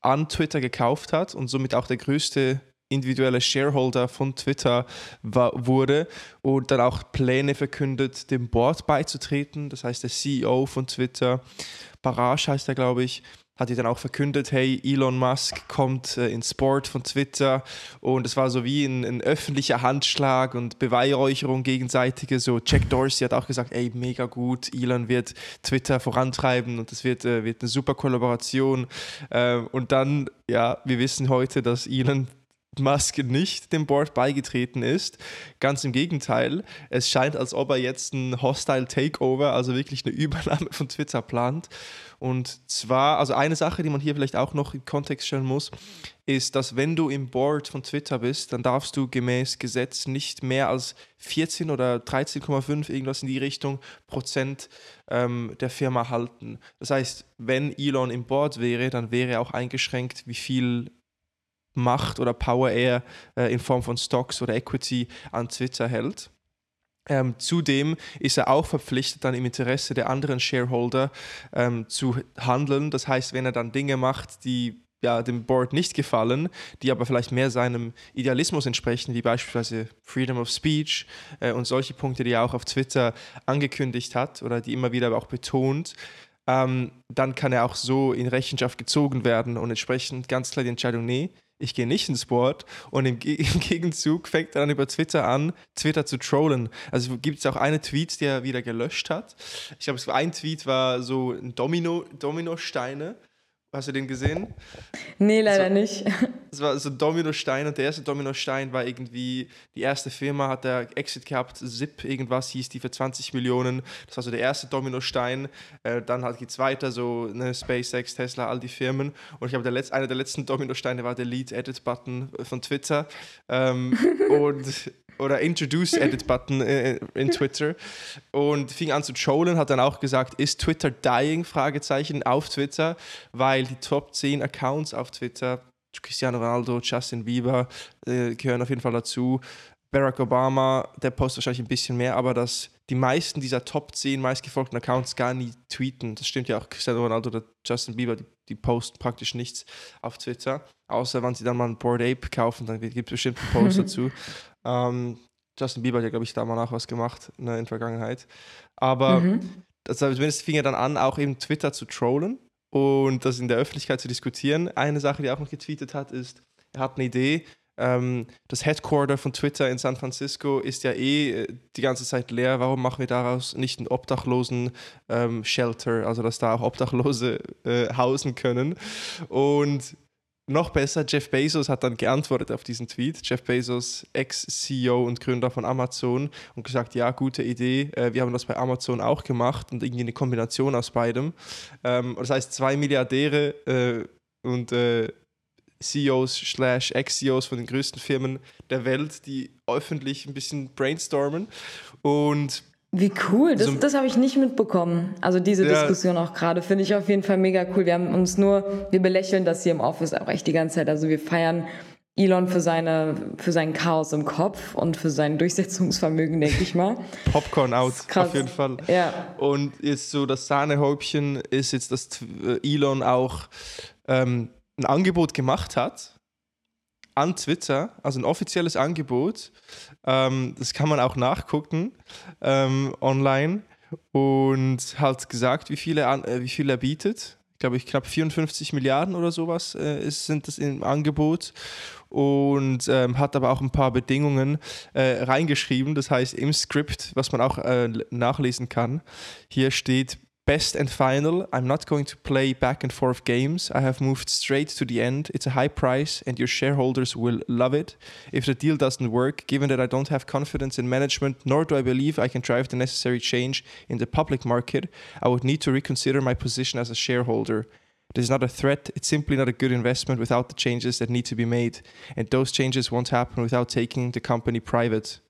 an Twitter gekauft hat und somit auch der größte individuelle Shareholder von Twitter war, wurde und dann auch Pläne verkündet, dem Board beizutreten. Das heißt, der CEO von Twitter, Barage heißt er, glaube ich, hat die dann auch verkündet, hey, Elon Musk kommt äh, ins Board von Twitter. Und es war so wie ein, ein, öffentlicher Handschlag und Beweihräucherung gegenseitige, so Jack Dorsey hat auch gesagt, ey, mega gut, Elon wird Twitter vorantreiben und das wird, äh, wird eine super Kollaboration. Äh, und dann, ja, wir wissen heute, dass Elon Musk nicht dem Board beigetreten ist. Ganz im Gegenteil, es scheint, als ob er jetzt ein Hostile Takeover, also wirklich eine Übernahme von Twitter plant. Und zwar, also eine Sache, die man hier vielleicht auch noch im Kontext stellen muss, ist, dass wenn du im Board von Twitter bist, dann darfst du gemäß Gesetz nicht mehr als 14 oder 13,5 irgendwas in die Richtung Prozent ähm, der Firma halten. Das heißt, wenn Elon im Board wäre, dann wäre auch eingeschränkt, wie viel Macht oder Power er äh, in Form von Stocks oder Equity an Twitter hält. Ähm, zudem ist er auch verpflichtet, dann im Interesse der anderen Shareholder ähm, zu handeln. Das heißt, wenn er dann Dinge macht, die ja, dem Board nicht gefallen, die aber vielleicht mehr seinem Idealismus entsprechen, wie beispielsweise Freedom of Speech äh, und solche Punkte, die er auch auf Twitter angekündigt hat oder die immer wieder auch betont, ähm, dann kann er auch so in Rechenschaft gezogen werden und entsprechend ganz klar die Entscheidung, nee, ich gehe nicht ins Board und im, Ge im, Gegenzug fängt er dann über Twitter an, Twitter zu trollen. Also gibt es auch eine Tweet, die er wieder gelöscht hat. Ich glaube, ein Tweet war so ein Domino, Dominosteine Hast du den gesehen? Nee, leider so, nicht. Es war so Dominostein und der erste Dominostein war irgendwie, die erste Firma hat der Exit gehabt, Zip irgendwas hieß die für 20 Millionen. Das war so der erste Dominostein. Äh, dann hat die zweite, so eine SpaceX, Tesla, all die Firmen. Und ich glaube, der einer der letzten Dominosteine war der Lead Edit Button von Twitter. Ähm, und oder Introduce Edit Button äh, in Twitter und fing an zu trollen, hat dann auch gesagt, ist Twitter dying? Fragezeichen auf Twitter, weil die Top 10 Accounts auf Twitter, Cristiano Ronaldo, Justin Bieber, äh, gehören auf jeden Fall dazu. Barack Obama, der postet wahrscheinlich ein bisschen mehr, aber dass die meisten dieser Top 10 meistgefolgten Accounts gar nie tweeten. Das stimmt ja auch, Cristiano Ronaldo oder Justin Bieber, die, die posten praktisch nichts auf Twitter. Außer wenn sie dann mal ein Board Ape kaufen, dann gibt es bestimmt einen Post dazu. Ähm, Justin Bieber hat ja, glaube ich, da mal nach was gemacht ne, in der Vergangenheit. Aber mhm. das, zumindest fing er dann an, auch eben Twitter zu trollen und das in der Öffentlichkeit zu diskutieren. Eine Sache, die er auch noch getweetet hat, ist, er hat eine Idee, ähm, das Headquarter von Twitter in San Francisco ist ja eh äh, die ganze Zeit leer. Warum machen wir daraus nicht einen obdachlosen ähm, also dass da auch Obdachlose äh, hausen können? Und noch besser, Jeff Bezos hat dann geantwortet auf diesen Tweet. Jeff Bezos, Ex-CEO und Gründer von Amazon, und gesagt, ja, gute Idee. Äh, wir haben das bei Amazon auch gemacht und irgendwie eine Kombination aus beidem. Ähm, das heißt, zwei Milliardäre äh, und äh, CEOs slash Ex-CEOs von den größten Firmen der Welt, die öffentlich ein bisschen brainstormen und wie cool, das, so, das habe ich nicht mitbekommen. Also diese ja. Diskussion auch gerade finde ich auf jeden Fall mega cool. Wir haben uns nur, wir belächeln das hier im Office auch echt die ganze Zeit. Also wir feiern Elon für, seine, für sein Chaos im Kopf und für sein Durchsetzungsvermögen, denke ich mal. Popcorn out, auf jeden Fall. Ja. Und jetzt so das Sahnehäubchen ist jetzt, dass Elon auch ähm, ein Angebot gemacht hat an Twitter, also ein offizielles Angebot. Ähm, das kann man auch nachgucken ähm, online und halt gesagt, wie viel er, äh, wie viel er bietet. Ich glaube, ich knapp 54 Milliarden oder sowas äh, ist, sind das im Angebot und ähm, hat aber auch ein paar Bedingungen äh, reingeschrieben. Das heißt, im Skript, was man auch äh, nachlesen kann, hier steht best and final. I'm not going to play back and forth games. I have moved straight to the end. It's a high price, and your shareholders will love it. If the deal doesn't work, given that I don't have confidence in management, nor do I believe I can drive the necessary change in the public market, I would need to reconsider my position as a shareholder. This is not a threat, it's simply not a good investment without the changes that need to be made. And those changes won't happen without taking the company private.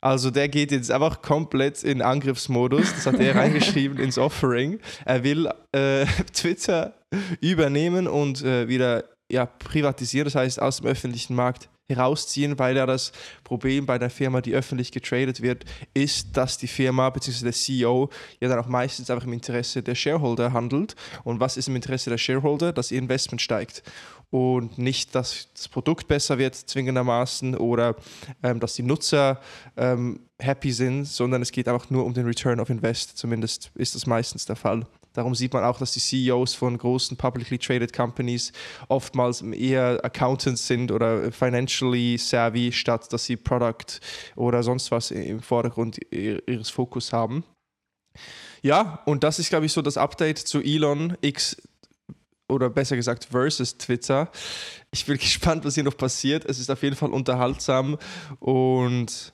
Also der geht jetzt einfach komplett in Angriffsmodus. Das hat er reingeschrieben ins Offering. Er will äh, Twitter übernehmen und äh, wieder ja, privatisieren, das heißt aus dem öffentlichen Markt herausziehen, weil ja das Problem bei der Firma, die öffentlich getradet wird, ist, dass die Firma bzw. der CEO ja dann auch meistens einfach im Interesse der Shareholder handelt. Und was ist im Interesse der Shareholder? Dass ihr Investment steigt und nicht, dass das Produkt besser wird, zwingendermaßen, oder ähm, dass die Nutzer ähm, happy sind, sondern es geht einfach nur um den Return of Invest. Zumindest ist das meistens der Fall. Darum sieht man auch, dass die CEOs von großen publicly traded Companies oftmals eher Accountants sind oder financially savvy, statt dass sie Product oder sonst was im Vordergrund ihres Fokus haben. Ja, und das ist, glaube ich, so das Update zu Elon X oder besser gesagt versus Twitter. Ich bin gespannt, was hier noch passiert. Es ist auf jeden Fall unterhaltsam und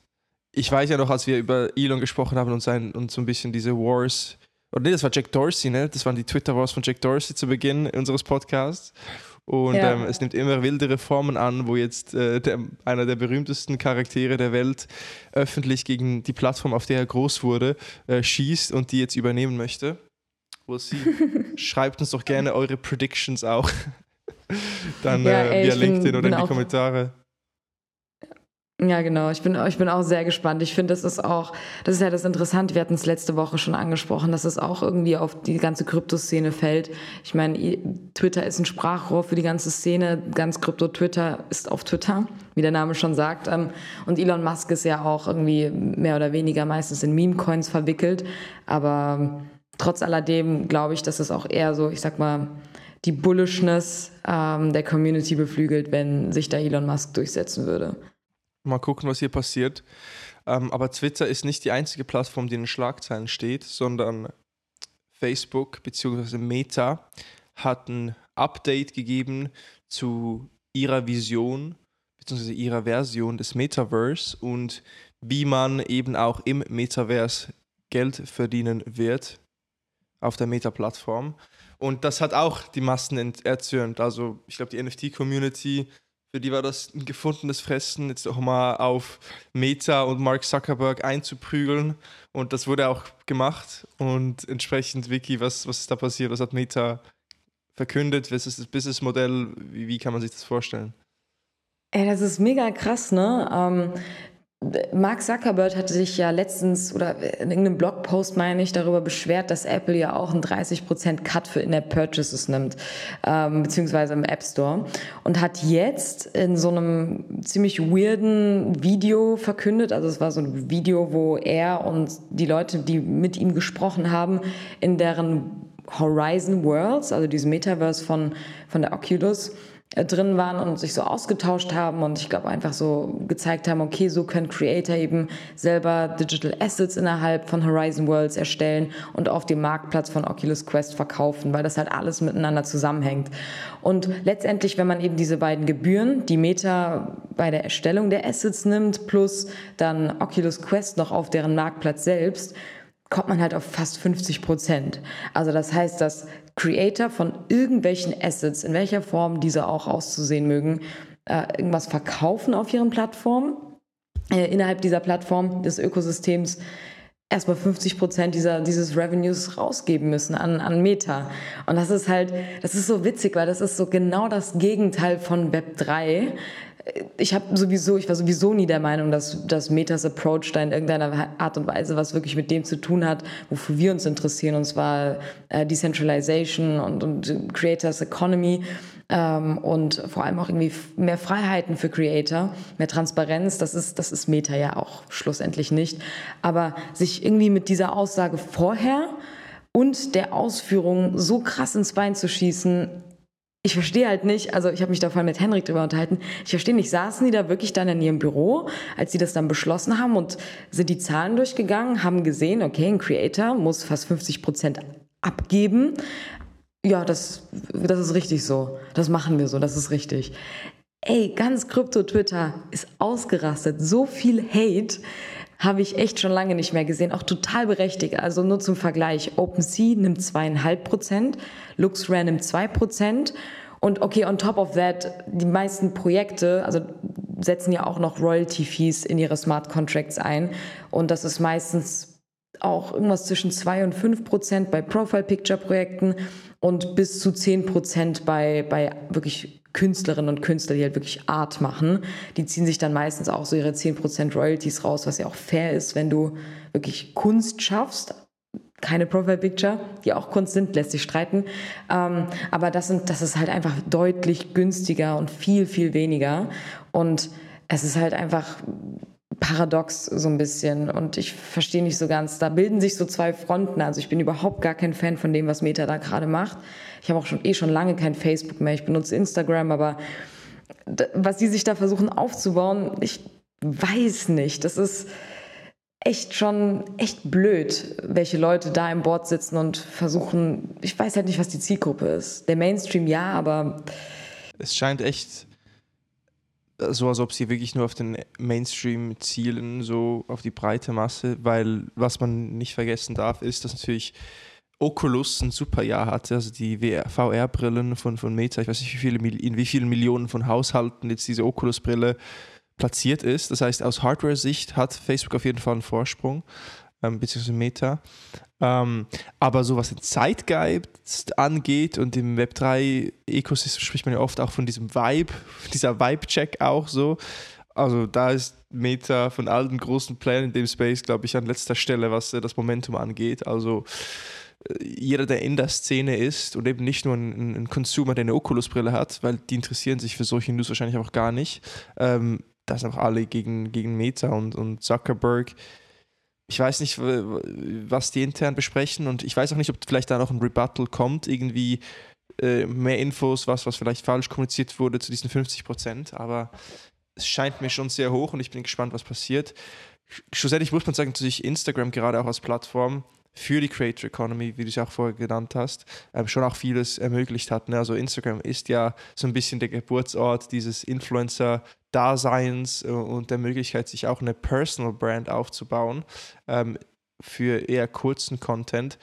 ich weiß ja noch, als wir über Elon gesprochen haben und, sein, und so ein bisschen diese Wars, oder nee, das war Jack Dorsey, ne? Das waren die Twitter Wars von Jack Dorsey zu Beginn unseres Podcasts. Und ja. ähm, es nimmt immer wildere Formen an, wo jetzt äh, der, einer der berühmtesten Charaktere der Welt öffentlich gegen die Plattform, auf der er groß wurde, äh, schießt und die jetzt übernehmen möchte. We'll see. Schreibt uns doch gerne eure Predictions auch. Dann ja, äh, via LinkedIn oder in die Kommentare. Ja, genau. Ich bin, ich bin auch sehr gespannt. Ich finde, das ist auch, das ist ja das Interessante. Wir hatten es letzte Woche schon angesprochen, dass es auch irgendwie auf die ganze Kryptoszene fällt. Ich meine, Twitter ist ein Sprachrohr für die ganze Szene. Ganz Krypto-Twitter ist auf Twitter, wie der Name schon sagt. Ähm, und Elon Musk ist ja auch irgendwie mehr oder weniger meistens in Meme-Coins verwickelt. Aber trotz alledem glaube ich, dass es auch eher so, ich sag mal, die Bullishness ähm, der Community beflügelt, wenn sich da Elon Musk durchsetzen würde. Mal gucken, was hier passiert. Ähm, aber Twitter ist nicht die einzige Plattform, die in den Schlagzeilen steht, sondern Facebook bzw. Meta hat ein Update gegeben zu ihrer Vision bzw. ihrer Version des Metaverse und wie man eben auch im Metaverse Geld verdienen wird auf der Meta-Plattform. Und das hat auch die Massen erzürnt. Also ich glaube, die NFT-Community, für die war das ein gefundenes Fressen, jetzt auch mal auf Meta und Mark Zuckerberg einzuprügeln. Und das wurde auch gemacht. Und entsprechend, Vicky, was, was ist da passiert? Was hat Meta verkündet? Was ist das Businessmodell? Wie, wie kann man sich das vorstellen? Ey, das ist mega krass, ne? Ähm, Mark Zuckerberg hatte sich ja letztens oder in irgendeinem Blogpost, meine ich, darüber beschwert, dass Apple ja auch einen 30% Cut für In-App Purchases nimmt, ähm, beziehungsweise im App Store. Und hat jetzt in so einem ziemlich weirden Video verkündet, also es war so ein Video, wo er und die Leute, die mit ihm gesprochen haben, in deren Horizon Worlds, also diesem Metaverse von, von der Oculus, drin waren und sich so ausgetauscht haben und ich glaube einfach so gezeigt haben, okay, so können Creator eben selber Digital Assets innerhalb von Horizon Worlds erstellen und auf dem Marktplatz von Oculus Quest verkaufen, weil das halt alles miteinander zusammenhängt. Und letztendlich, wenn man eben diese beiden Gebühren, die Meta bei der Erstellung der Assets nimmt, plus dann Oculus Quest noch auf deren Marktplatz selbst, kommt man halt auf fast 50 Prozent. Also das heißt, dass Creator von irgendwelchen Assets, in welcher Form diese auch auszusehen mögen, äh, irgendwas verkaufen auf ihren Plattformen, äh, innerhalb dieser Plattform des Ökosystems erstmal 50 Prozent dieser, dieses Revenues rausgeben müssen an, an Meta. Und das ist halt, das ist so witzig, weil das ist so genau das Gegenteil von Web 3 ich habe sowieso, ich war sowieso nie der Meinung, dass, dass Metas Approach da in irgendeiner Art und Weise was wirklich mit dem zu tun hat, wofür wir uns interessieren, und zwar äh, Decentralization und, und Creators Economy ähm, und vor allem auch irgendwie mehr Freiheiten für Creator, mehr Transparenz. Das ist, das ist Meta ja auch schlussendlich nicht. Aber sich irgendwie mit dieser Aussage vorher und der Ausführung so krass ins Bein zu schießen, ich verstehe halt nicht, also ich habe mich da vorhin mit Henrik drüber unterhalten, ich verstehe nicht, saßen die da wirklich dann in ihrem Büro, als sie das dann beschlossen haben und sind die Zahlen durchgegangen, haben gesehen, okay, ein Creator muss fast 50 Prozent abgeben. Ja, das, das ist richtig so. Das machen wir so, das ist richtig. Ey, ganz Krypto-Twitter ist ausgerastet. So viel Hate habe ich echt schon lange nicht mehr gesehen. Auch total berechtigt. Also nur zum Vergleich. OpenSea nimmt zweieinhalb Prozent, LuxRare nimmt zwei Prozent. Und okay, on top of that, die meisten Projekte, also setzen ja auch noch Royalty-Fees in ihre Smart Contracts ein. Und das ist meistens auch irgendwas zwischen zwei und fünf Prozent bei Profile-Picture-Projekten und bis zu zehn Prozent bei, bei wirklich Künstlerinnen und Künstler, die halt wirklich Art machen, die ziehen sich dann meistens auch so ihre 10% Royalties raus, was ja auch fair ist, wenn du wirklich Kunst schaffst. Keine Profile Picture, die auch Kunst sind, lässt sich streiten. Ähm, aber das, sind, das ist halt einfach deutlich günstiger und viel, viel weniger. Und es ist halt einfach paradox so ein bisschen und ich verstehe nicht so ganz. Da bilden sich so zwei Fronten. Also ich bin überhaupt gar kein Fan von dem, was Meta da gerade macht. Ich habe auch schon eh schon lange kein Facebook mehr. Ich benutze Instagram, aber was die sich da versuchen aufzubauen, ich weiß nicht. Das ist echt schon echt blöd, welche Leute da im Board sitzen und versuchen, ich weiß halt nicht, was die Zielgruppe ist. Der Mainstream ja, aber es scheint echt so, als ob sie wirklich nur auf den Mainstream zielen, so auf die breite Masse, weil was man nicht vergessen darf, ist, dass natürlich Oculus ein super Jahr hatte, also die VR-Brillen von, von Meta, ich weiß nicht, wie viele, in wie vielen Millionen von Haushalten jetzt diese Oculus-Brille platziert ist. Das heißt, aus Hardware-Sicht hat Facebook auf jeden Fall einen Vorsprung, ähm, beziehungsweise Meta. Ähm, aber so was den Zeitgeist angeht und im Web3-Ökosystem spricht man ja oft auch von diesem Vibe, dieser Vibe-Check auch so. Also da ist Meta von allen großen Playern in dem Space, glaube ich, an letzter Stelle, was äh, das Momentum angeht. Also jeder, der in der Szene ist und eben nicht nur ein, ein Consumer, der eine Oculus-Brille hat, weil die interessieren sich für solche News wahrscheinlich auch gar nicht. Ähm, da sind auch alle gegen, gegen Meta und, und Zuckerberg ich weiß nicht, was die intern besprechen und ich weiß auch nicht, ob vielleicht da noch ein Rebuttal kommt, irgendwie äh, mehr Infos, was, was vielleicht falsch kommuniziert wurde zu diesen 50 Prozent, aber es scheint mir schon sehr hoch und ich bin gespannt, was passiert. Schlussendlich muss man sagen, natürlich Instagram gerade auch als Plattform für die Creator Economy, wie du es auch vorher genannt hast, ähm, schon auch vieles ermöglicht hat. Ne? Also Instagram ist ja so ein bisschen der Geburtsort dieses Influencer-Daseins äh, und der Möglichkeit, sich auch eine Personal Brand aufzubauen ähm, für eher kurzen Content.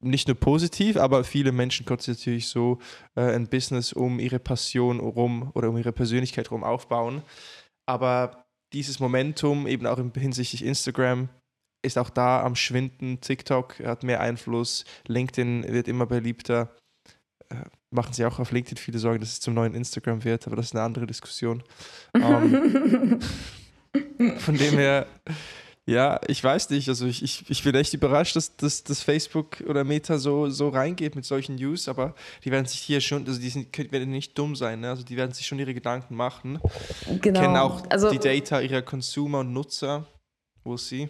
Nicht nur positiv, aber viele Menschen sich natürlich so äh, ein Business um ihre Passion rum oder um ihre Persönlichkeit rum aufbauen. Aber dieses Momentum eben auch hinsichtlich Instagram ist auch da am Schwinden. TikTok hat mehr Einfluss, LinkedIn wird immer beliebter. Äh, machen sie auch auf LinkedIn viele Sorgen, dass es zum neuen Instagram wird, aber das ist eine andere Diskussion. Um, ähm, von dem her, ja, ich weiß nicht. Also ich, ich, ich bin echt überrascht, dass, dass, dass Facebook oder Meta so, so reingeht mit solchen News, aber die werden sich hier schon, also die sind, werden nicht dumm sein, ne? also die werden sich schon ihre Gedanken machen. Genau. Kennen auch also, die Data ihrer Consumer und Nutzer, wo sie.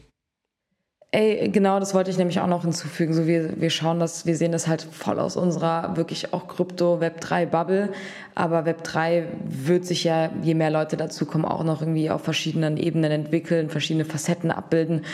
Ey, genau, das wollte ich nämlich auch noch hinzufügen. So, wir, wir schauen das, wir sehen das halt voll aus unserer wirklich auch Krypto Web 3 Bubble. Aber Web 3 wird sich ja, je mehr Leute dazu kommen, auch noch irgendwie auf verschiedenen Ebenen entwickeln, verschiedene Facetten abbilden.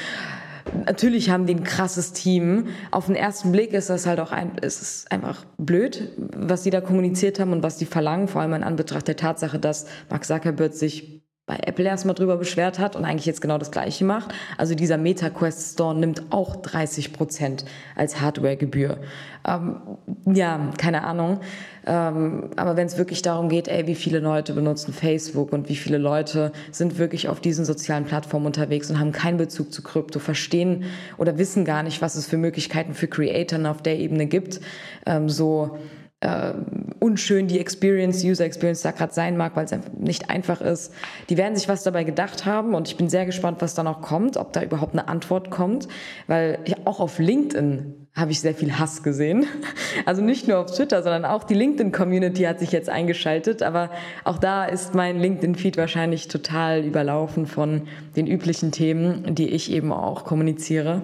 Natürlich haben die ein krasses Team. Auf den ersten Blick ist das halt auch ein, ist es einfach blöd, was die da kommuniziert haben und was die verlangen, vor allem in Anbetracht der Tatsache, dass Mark Zuckerberg sich bei Apple erstmal drüber beschwert hat und eigentlich jetzt genau das Gleiche macht. Also dieser MetaQuest Store nimmt auch 30 Prozent als Hardwaregebühr. Ähm, ja, keine Ahnung. Ähm, aber wenn es wirklich darum geht, ey, wie viele Leute benutzen Facebook und wie viele Leute sind wirklich auf diesen sozialen Plattformen unterwegs und haben keinen Bezug zu Krypto, verstehen oder wissen gar nicht, was es für Möglichkeiten für Creatoren auf der Ebene gibt, ähm, so äh, unschön die Experience, User Experience da gerade sein mag, weil es nicht einfach ist. Die werden sich was dabei gedacht haben und ich bin sehr gespannt, was da noch kommt, ob da überhaupt eine Antwort kommt, weil ich, auch auf LinkedIn habe ich sehr viel Hass gesehen. Also nicht nur auf Twitter, sondern auch die LinkedIn-Community hat sich jetzt eingeschaltet. Aber auch da ist mein LinkedIn-Feed wahrscheinlich total überlaufen von den üblichen Themen, die ich eben auch kommuniziere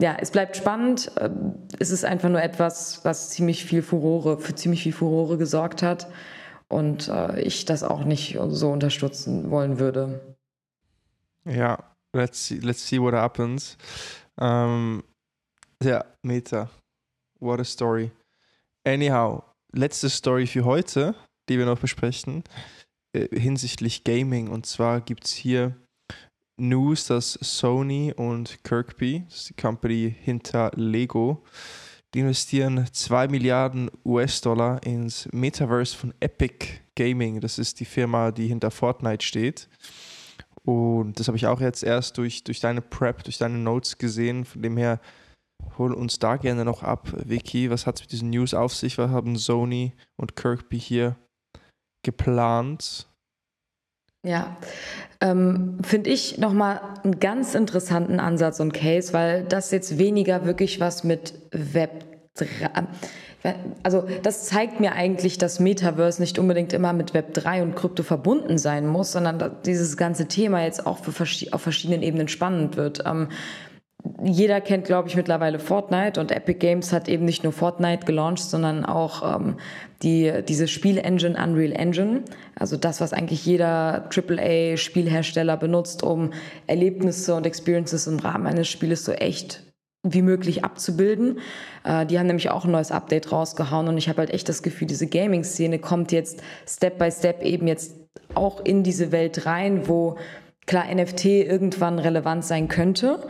ja, es bleibt spannend. Es ist einfach nur etwas, was ziemlich viel Furore, für ziemlich viel Furore gesorgt hat und äh, ich das auch nicht so unterstützen wollen würde. Ja, let's see, let's see what happens. Um, ja, Meta. What a story. Anyhow, letzte Story für heute, die wir noch besprechen, äh, hinsichtlich Gaming. Und zwar gibt es hier News, dass Sony und Kirkby, das ist die Company hinter Lego, die investieren 2 Milliarden US-Dollar ins Metaverse von Epic Gaming. Das ist die Firma, die hinter Fortnite steht. Und das habe ich auch jetzt erst durch, durch deine Prep, durch deine Notes gesehen. Von dem her, hol uns da gerne noch ab, Vicky. Was hat es mit diesen News auf sich? Was haben Sony und Kirkby hier geplant? Ja, ähm, finde ich nochmal einen ganz interessanten Ansatz und Case, weil das jetzt weniger wirklich was mit Web 3. Also das zeigt mir eigentlich, dass Metaverse nicht unbedingt immer mit Web 3 und Krypto verbunden sein muss, sondern dieses ganze Thema jetzt auch für, auf verschiedenen Ebenen spannend wird. Ähm, jeder kennt, glaube ich, mittlerweile Fortnite und Epic Games hat eben nicht nur Fortnite gelauncht, sondern auch ähm, die, diese Spielengine Unreal Engine. Also das, was eigentlich jeder AAA-Spielhersteller benutzt, um Erlebnisse und Experiences im Rahmen eines Spieles so echt wie möglich abzubilden. Äh, die haben nämlich auch ein neues Update rausgehauen und ich habe halt echt das Gefühl, diese Gaming-Szene kommt jetzt Step by Step eben jetzt auch in diese Welt rein, wo klar NFT irgendwann relevant sein könnte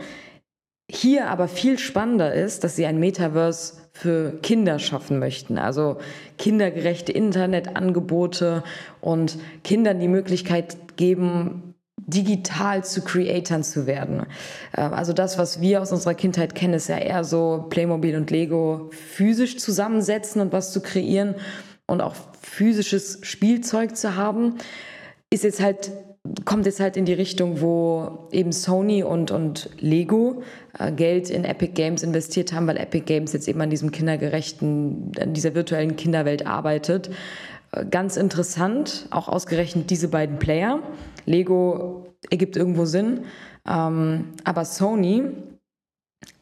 hier aber viel spannender ist, dass sie ein Metaverse für Kinder schaffen möchten. Also kindergerechte Internetangebote und Kindern die Möglichkeit geben, digital zu Creatoren zu werden. Äh, also das, was wir aus unserer Kindheit kennen, ist ja eher so Playmobil und Lego physisch zusammensetzen und was zu kreieren und auch physisches Spielzeug zu haben, ist jetzt halt kommt jetzt halt in die Richtung, wo eben Sony und, und Lego äh, Geld in Epic Games investiert haben, weil Epic Games jetzt eben an diesem kindergerechten, an dieser virtuellen Kinderwelt arbeitet. Äh, ganz interessant, auch ausgerechnet diese beiden Player. Lego ergibt irgendwo Sinn, ähm, aber Sony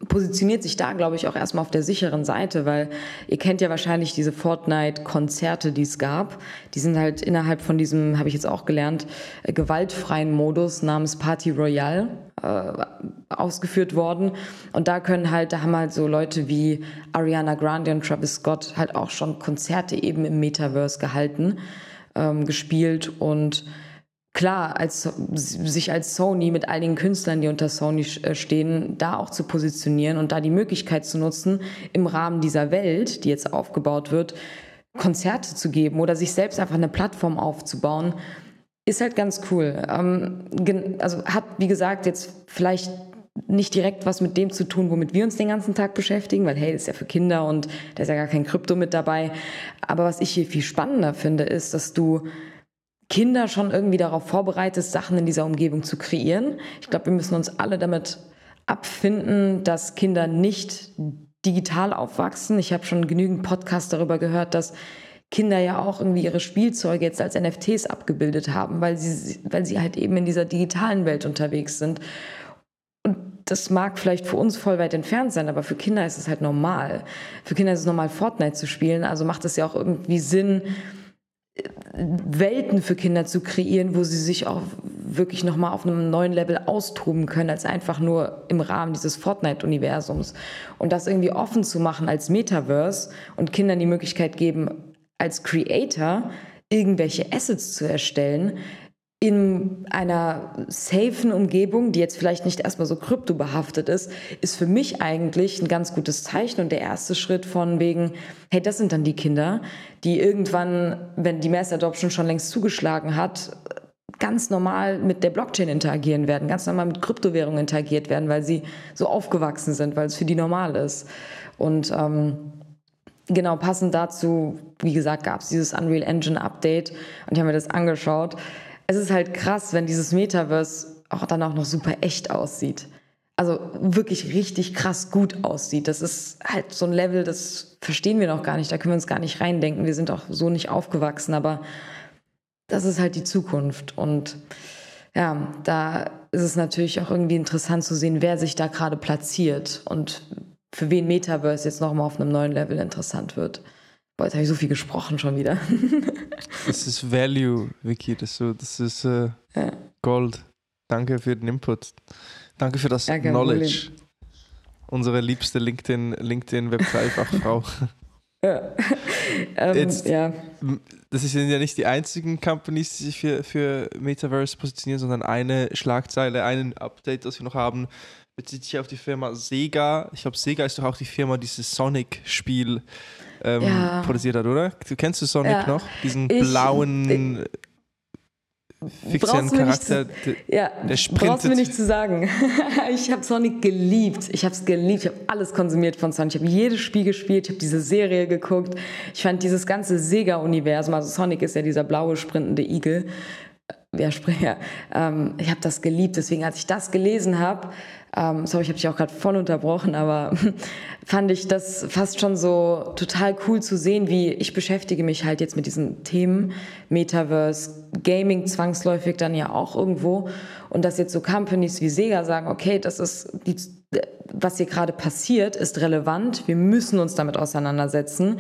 positioniert sich da, glaube ich, auch erstmal auf der sicheren Seite, weil ihr kennt ja wahrscheinlich diese Fortnite-Konzerte, die es gab. Die sind halt innerhalb von diesem, habe ich jetzt auch gelernt, äh, gewaltfreien Modus namens Party Royale äh, ausgeführt worden. Und da können halt, da haben halt so Leute wie Ariana Grande und Travis Scott halt auch schon Konzerte eben im Metaverse gehalten, ähm, gespielt und klar, als, sich als Sony mit all den Künstlern, die unter Sony äh, stehen, da auch zu positionieren und da die Möglichkeit zu nutzen, im Rahmen dieser Welt, die jetzt aufgebaut wird, Konzerte zu geben oder sich selbst einfach eine Plattform aufzubauen, ist halt ganz cool. Ähm, also hat, wie gesagt, jetzt vielleicht nicht direkt was mit dem zu tun, womit wir uns den ganzen Tag beschäftigen, weil hey, das ist ja für Kinder und da ist ja gar kein Krypto mit dabei. Aber was ich hier viel spannender finde, ist, dass du Kinder schon irgendwie darauf vorbereitet, Sachen in dieser Umgebung zu kreieren. Ich glaube, wir müssen uns alle damit abfinden, dass Kinder nicht digital aufwachsen. Ich habe schon genügend Podcasts darüber gehört, dass Kinder ja auch irgendwie ihre Spielzeuge jetzt als NFTs abgebildet haben, weil sie, weil sie halt eben in dieser digitalen Welt unterwegs sind das mag vielleicht für uns voll weit entfernt sein, aber für Kinder ist es halt normal. Für Kinder ist es normal, Fortnite zu spielen. Also macht es ja auch irgendwie Sinn, Welten für Kinder zu kreieren, wo sie sich auch wirklich nochmal auf einem neuen Level austoben können, als einfach nur im Rahmen dieses Fortnite-Universums. Und das irgendwie offen zu machen als Metaverse und Kindern die Möglichkeit geben, als Creator irgendwelche Assets zu erstellen, in einer safen Umgebung, die jetzt vielleicht nicht erstmal so kryptobehaftet ist, ist für mich eigentlich ein ganz gutes Zeichen und der erste Schritt von wegen, hey, das sind dann die Kinder, die irgendwann, wenn die Mass Adoption schon längst zugeschlagen hat, ganz normal mit der Blockchain interagieren werden, ganz normal mit Kryptowährungen interagiert werden, weil sie so aufgewachsen sind, weil es für die normal ist. Und ähm, genau passend dazu, wie gesagt, gab es dieses Unreal Engine Update und ich habe mir das angeschaut es ist halt krass, wenn dieses Metaverse auch dann auch noch super echt aussieht. Also wirklich richtig krass gut aussieht. Das ist halt so ein Level, das verstehen wir noch gar nicht. Da können wir uns gar nicht reindenken. Wir sind auch so nicht aufgewachsen, aber das ist halt die Zukunft. Und ja, da ist es natürlich auch irgendwie interessant zu sehen, wer sich da gerade platziert und für wen Metaverse jetzt nochmal auf einem neuen Level interessant wird. Boah, jetzt habe ich so viel gesprochen schon wieder. das ist Value, Vicky. Das ist, so, das ist äh, ja. Gold. Danke für den Input. Danke für das ja, Knowledge. Problem. Unsere liebste LinkedIn, LinkedIn Web 3 Fachfrau. ja. ähm, Jetzt, ja. Das sind ja nicht die einzigen Companies, die sich für, für Metaverse positionieren, sondern eine Schlagzeile, ein Update, das wir noch haben, bezieht sich auf die Firma Sega. Ich glaube, Sega ist doch auch die Firma, dieses Sonic-Spiel ähm, ja. produziert hat, oder? Du kennst du Sonic ja. noch? Diesen ich, blauen. fixen Charakter, zu, ja, der sprintet. Brauchst du mir nicht zu sagen. ich habe Sonic geliebt. Ich habe es geliebt. Ich habe alles konsumiert von Sonic. Ich habe jedes Spiel gespielt. Ich habe diese Serie geguckt. Ich fand dieses ganze Sega-Universum, also Sonic ist ja dieser blaue sprintende Igel, wer Springer. Ähm, ich habe das geliebt. Deswegen, als ich das gelesen habe, ähm, sorry, ich habe dich auch gerade voll unterbrochen, aber fand ich das fast schon so total cool zu sehen, wie ich beschäftige mich halt jetzt mit diesen Themen, Metaverse, Gaming zwangsläufig dann ja auch irgendwo. Und dass jetzt so Companies wie Sega sagen, okay, das ist die, was hier gerade passiert, ist relevant, wir müssen uns damit auseinandersetzen.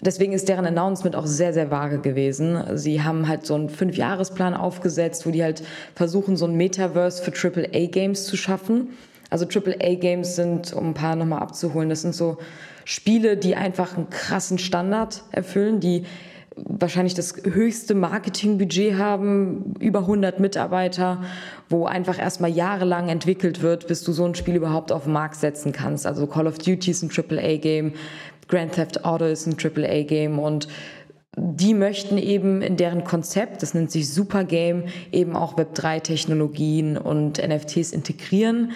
Deswegen ist deren Announcement auch sehr, sehr vage gewesen. Sie haben halt so einen Fünfjahresplan aufgesetzt, wo die halt versuchen, so ein Metaverse für AAA-Games zu schaffen. Also AAA-Games sind, um ein paar nochmal abzuholen, das sind so Spiele, die einfach einen krassen Standard erfüllen, die wahrscheinlich das höchste Marketingbudget haben, über 100 Mitarbeiter, wo einfach erstmal jahrelang entwickelt wird, bis du so ein Spiel überhaupt auf den Markt setzen kannst. Also Call of Duty ist ein AAA-Game, Grand Theft Auto ist ein AAA-Game und die möchten eben in deren Konzept, das nennt sich Supergame, eben auch Web3-Technologien und NFTs integrieren,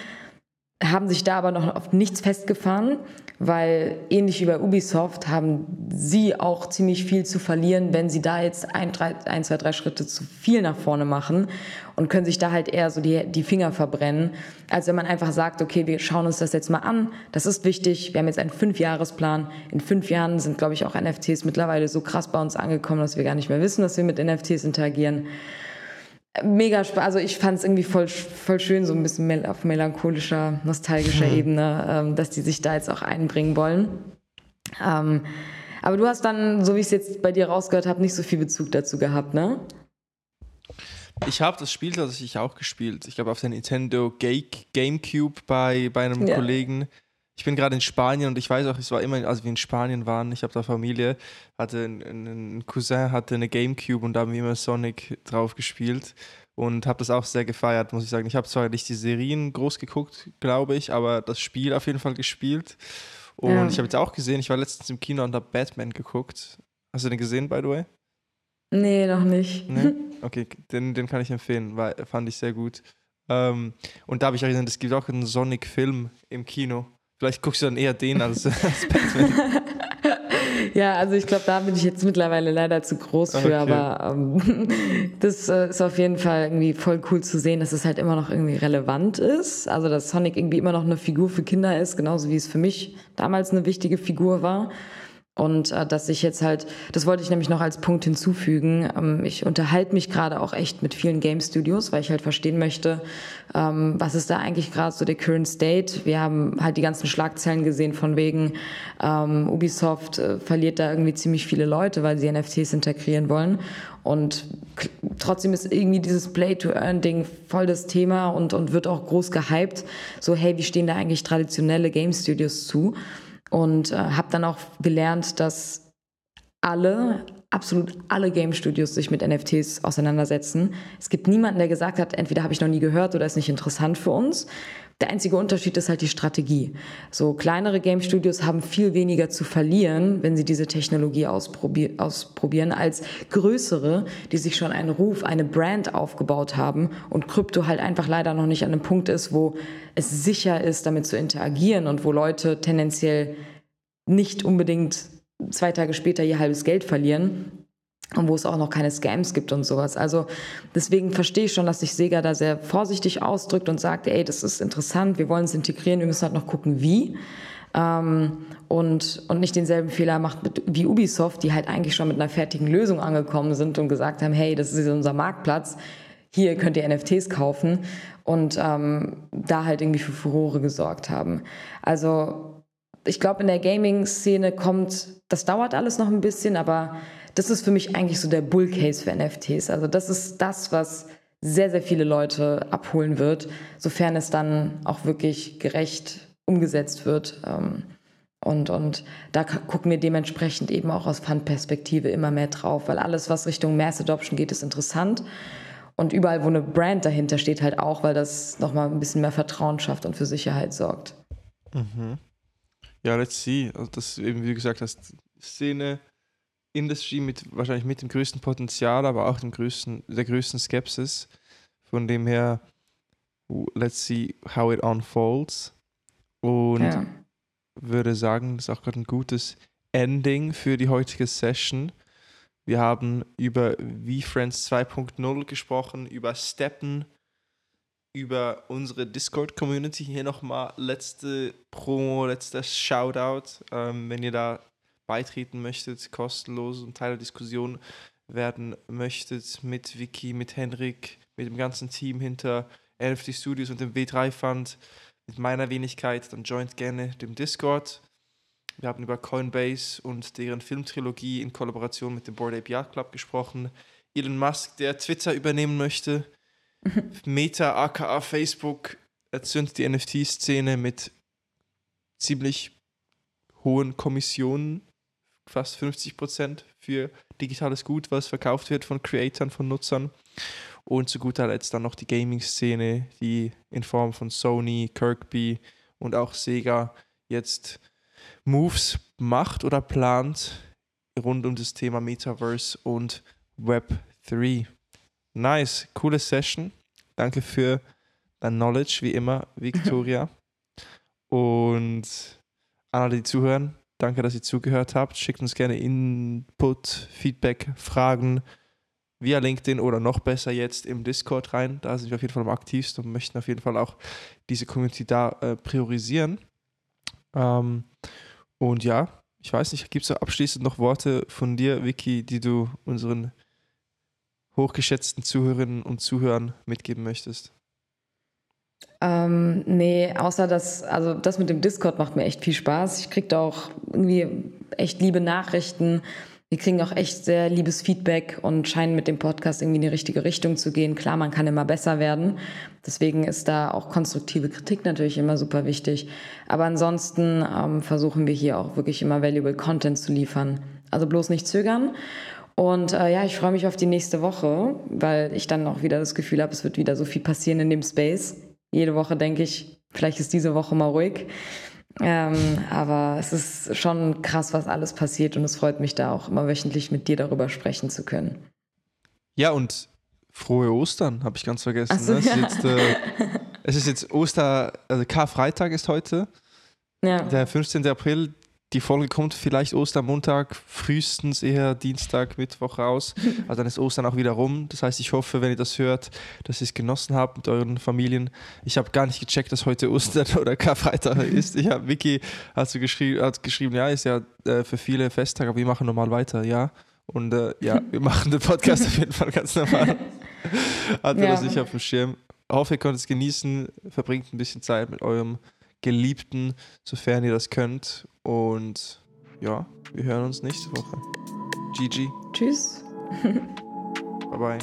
haben sich da aber noch auf nichts festgefahren, weil ähnlich wie bei Ubisoft haben sie auch ziemlich viel zu verlieren, wenn sie da jetzt ein, drei, ein zwei, drei Schritte zu viel nach vorne machen und können sich da halt eher so die, die Finger verbrennen, als wenn man einfach sagt, okay, wir schauen uns das jetzt mal an, das ist wichtig, wir haben jetzt einen Fünfjahresplan, in fünf Jahren sind, glaube ich, auch NFTs mittlerweile so krass bei uns angekommen, dass wir gar nicht mehr wissen, dass wir mit NFTs interagieren mega Spaß. Also ich fand es irgendwie voll, voll schön, so ein bisschen mel auf melancholischer, nostalgischer hm. Ebene, ähm, dass die sich da jetzt auch einbringen wollen. Ähm, aber du hast dann, so wie ich es jetzt bei dir rausgehört habe, nicht so viel Bezug dazu gehabt, ne? Ich habe das Spiel tatsächlich auch gespielt. Ich glaube auf der Nintendo Gamecube bei, bei einem ja. Kollegen ich bin gerade in Spanien und ich weiß auch, es war immer, als wir in Spanien waren, ich habe da Familie, hatte ein, ein, Cousin hatte eine Gamecube und da haben wir immer Sonic drauf gespielt und habe das auch sehr gefeiert, muss ich sagen. Ich habe zwar nicht die Serien groß geguckt, glaube ich, aber das Spiel auf jeden Fall gespielt. Und ja. ich habe jetzt auch gesehen, ich war letztens im Kino und habe Batman geguckt. Hast du den gesehen, by the way? Nee, noch nicht. Nee? Okay, den, den kann ich empfehlen, weil fand ich sehr gut. Ähm, und da habe ich auch gesehen, es gibt auch einen Sonic-Film im Kino. Vielleicht guckst du dann eher den als, als Batman. ja, also ich glaube, da bin ich jetzt mittlerweile leider zu groß für, okay. aber ähm, das äh, ist auf jeden Fall irgendwie voll cool zu sehen, dass es halt immer noch irgendwie relevant ist. Also dass Sonic irgendwie immer noch eine Figur für Kinder ist, genauso wie es für mich damals eine wichtige Figur war. Und äh, dass ich jetzt halt, das wollte ich nämlich noch als Punkt hinzufügen, ähm, ich unterhalte mich gerade auch echt mit vielen Game Studios, weil ich halt verstehen möchte, ähm, was ist da eigentlich gerade so der Current State. Wir haben halt die ganzen Schlagzeilen gesehen von wegen, ähm, Ubisoft äh, verliert da irgendwie ziemlich viele Leute, weil sie NFTs integrieren wollen. Und trotzdem ist irgendwie dieses Play-to-Earn-Ding voll das Thema und, und wird auch groß gehypt. So, hey, wie stehen da eigentlich traditionelle Game Studios zu? Und äh, habe dann auch gelernt, dass alle, absolut alle Game Studios sich mit NFTs auseinandersetzen. Es gibt niemanden, der gesagt hat, entweder habe ich noch nie gehört oder ist nicht interessant für uns. Der einzige Unterschied ist halt die Strategie. So kleinere Game Studios haben viel weniger zu verlieren, wenn sie diese Technologie ausprobier ausprobieren, als größere, die sich schon einen Ruf, eine Brand aufgebaut haben und Krypto halt einfach leider noch nicht an einem Punkt ist, wo es sicher ist, damit zu interagieren und wo Leute tendenziell nicht unbedingt zwei Tage später ihr halbes Geld verlieren und wo es auch noch keine Scams gibt und sowas. Also deswegen verstehe ich schon, dass sich Sega da sehr vorsichtig ausdrückt und sagt, ey, das ist interessant, wir wollen es integrieren, wir müssen halt noch gucken, wie. Ähm, und, und nicht denselben Fehler macht wie Ubisoft, die halt eigentlich schon mit einer fertigen Lösung angekommen sind und gesagt haben, hey, das ist unser Marktplatz, hier könnt ihr NFTs kaufen und ähm, da halt irgendwie für Furore gesorgt haben. Also ich glaube, in der Gaming-Szene kommt, das dauert alles noch ein bisschen, aber das ist für mich eigentlich so der Bull-Case für NFTs. Also das ist das, was sehr, sehr viele Leute abholen wird, sofern es dann auch wirklich gerecht umgesetzt wird. Ähm, und, und da gucken wir dementsprechend eben auch aus Fund-Perspektive immer mehr drauf, weil alles, was Richtung Mass Adoption geht, ist interessant. Und überall, wo eine Brand dahinter steht, halt auch, weil das nochmal ein bisschen mehr Vertrauen schafft und für Sicherheit sorgt. Mhm. Ja, let's see. Also das eben, wie du gesagt hast, Szene, Industry mit wahrscheinlich mit dem größten Potenzial, aber auch dem größten, der größten Skepsis. Von dem her, let's see how it unfolds. Und ja. würde sagen, das ist auch gerade ein gutes Ending für die heutige Session. Wir haben über VFriends 2.0 gesprochen, über Steppen, über unsere Discord-Community. Hier nochmal letzte Promo, letzter Shoutout. Ähm, wenn ihr da beitreten möchtet, kostenlos und Teil der Diskussion werden möchtet mit Vicky, mit Henrik, mit dem ganzen Team hinter NFT Studios und dem W3 Fund, mit meiner Wenigkeit, dann joint gerne dem Discord. Wir haben über Coinbase und deren Filmtrilogie in Kollaboration mit dem Board Ape Yacht Club gesprochen. Elon Musk, der Twitter übernehmen möchte. Meta, aka Facebook, erzündet die NFT-Szene mit ziemlich hohen Kommissionen fast 50 Prozent für digitales Gut, was verkauft wird von Creatoren, von Nutzern. Und zu guter Letzt dann noch die Gaming-Szene, die in Form von Sony, Kirkby und auch Sega jetzt Moves macht oder plant rund um das Thema Metaverse und Web 3. Nice, coole Session. Danke für dein Knowledge, wie immer, Victoria. und an alle, die zuhören, Danke, dass ihr zugehört habt. Schickt uns gerne Input, Feedback, Fragen via LinkedIn oder noch besser jetzt im Discord rein. Da sind wir auf jeden Fall am aktivsten und möchten auf jeden Fall auch diese Community da äh, priorisieren. Ähm, und ja, ich weiß nicht, gibt es abschließend noch Worte von dir, Vicky, die du unseren hochgeschätzten Zuhörerinnen und Zuhörern mitgeben möchtest? Ähm, nee, außer das, also das mit dem Discord macht mir echt viel Spaß. Ich kriege da auch irgendwie echt liebe Nachrichten. Wir kriegen auch echt sehr liebes Feedback und scheinen mit dem Podcast irgendwie in die richtige Richtung zu gehen. Klar, man kann immer besser werden. Deswegen ist da auch konstruktive Kritik natürlich immer super wichtig. Aber ansonsten ähm, versuchen wir hier auch wirklich immer valuable Content zu liefern. Also bloß nicht zögern. Und äh, ja, ich freue mich auf die nächste Woche, weil ich dann auch wieder das Gefühl habe, es wird wieder so viel passieren in dem Space jede Woche denke ich, vielleicht ist diese Woche mal ruhig. Ähm, aber es ist schon krass, was alles passiert und es freut mich da auch immer wöchentlich mit dir darüber sprechen zu können. Ja, und frohe Ostern, habe ich ganz vergessen. So, ne? es, ist jetzt, äh, es, ist jetzt, Oster, also Karfreitag ist heute. Ja. Der 15. April, die Folge kommt vielleicht Ostermontag, frühestens eher Dienstag, Mittwoch raus. Also dann ist Ostern auch wieder rum. Das heißt, ich hoffe, wenn ihr das hört, dass ihr es genossen habt mit euren Familien. Ich habe gar nicht gecheckt, dass heute Ostern oder Karfreitag ist. Ich habe Vicky hat, so geschrieben, hat geschrieben, ja, ist ja äh, für viele Festtag, aber wir machen normal weiter, ja. Und äh, ja, wir machen den Podcast auf jeden Fall ganz normal. Wir ja. das nicht auf dem Schirm. Hoffe, ihr könnt es genießen, verbringt ein bisschen Zeit mit eurem Geliebten, sofern ihr das könnt. Und ja, wir hören uns nächste Woche. GG. Tschüss. bye bye.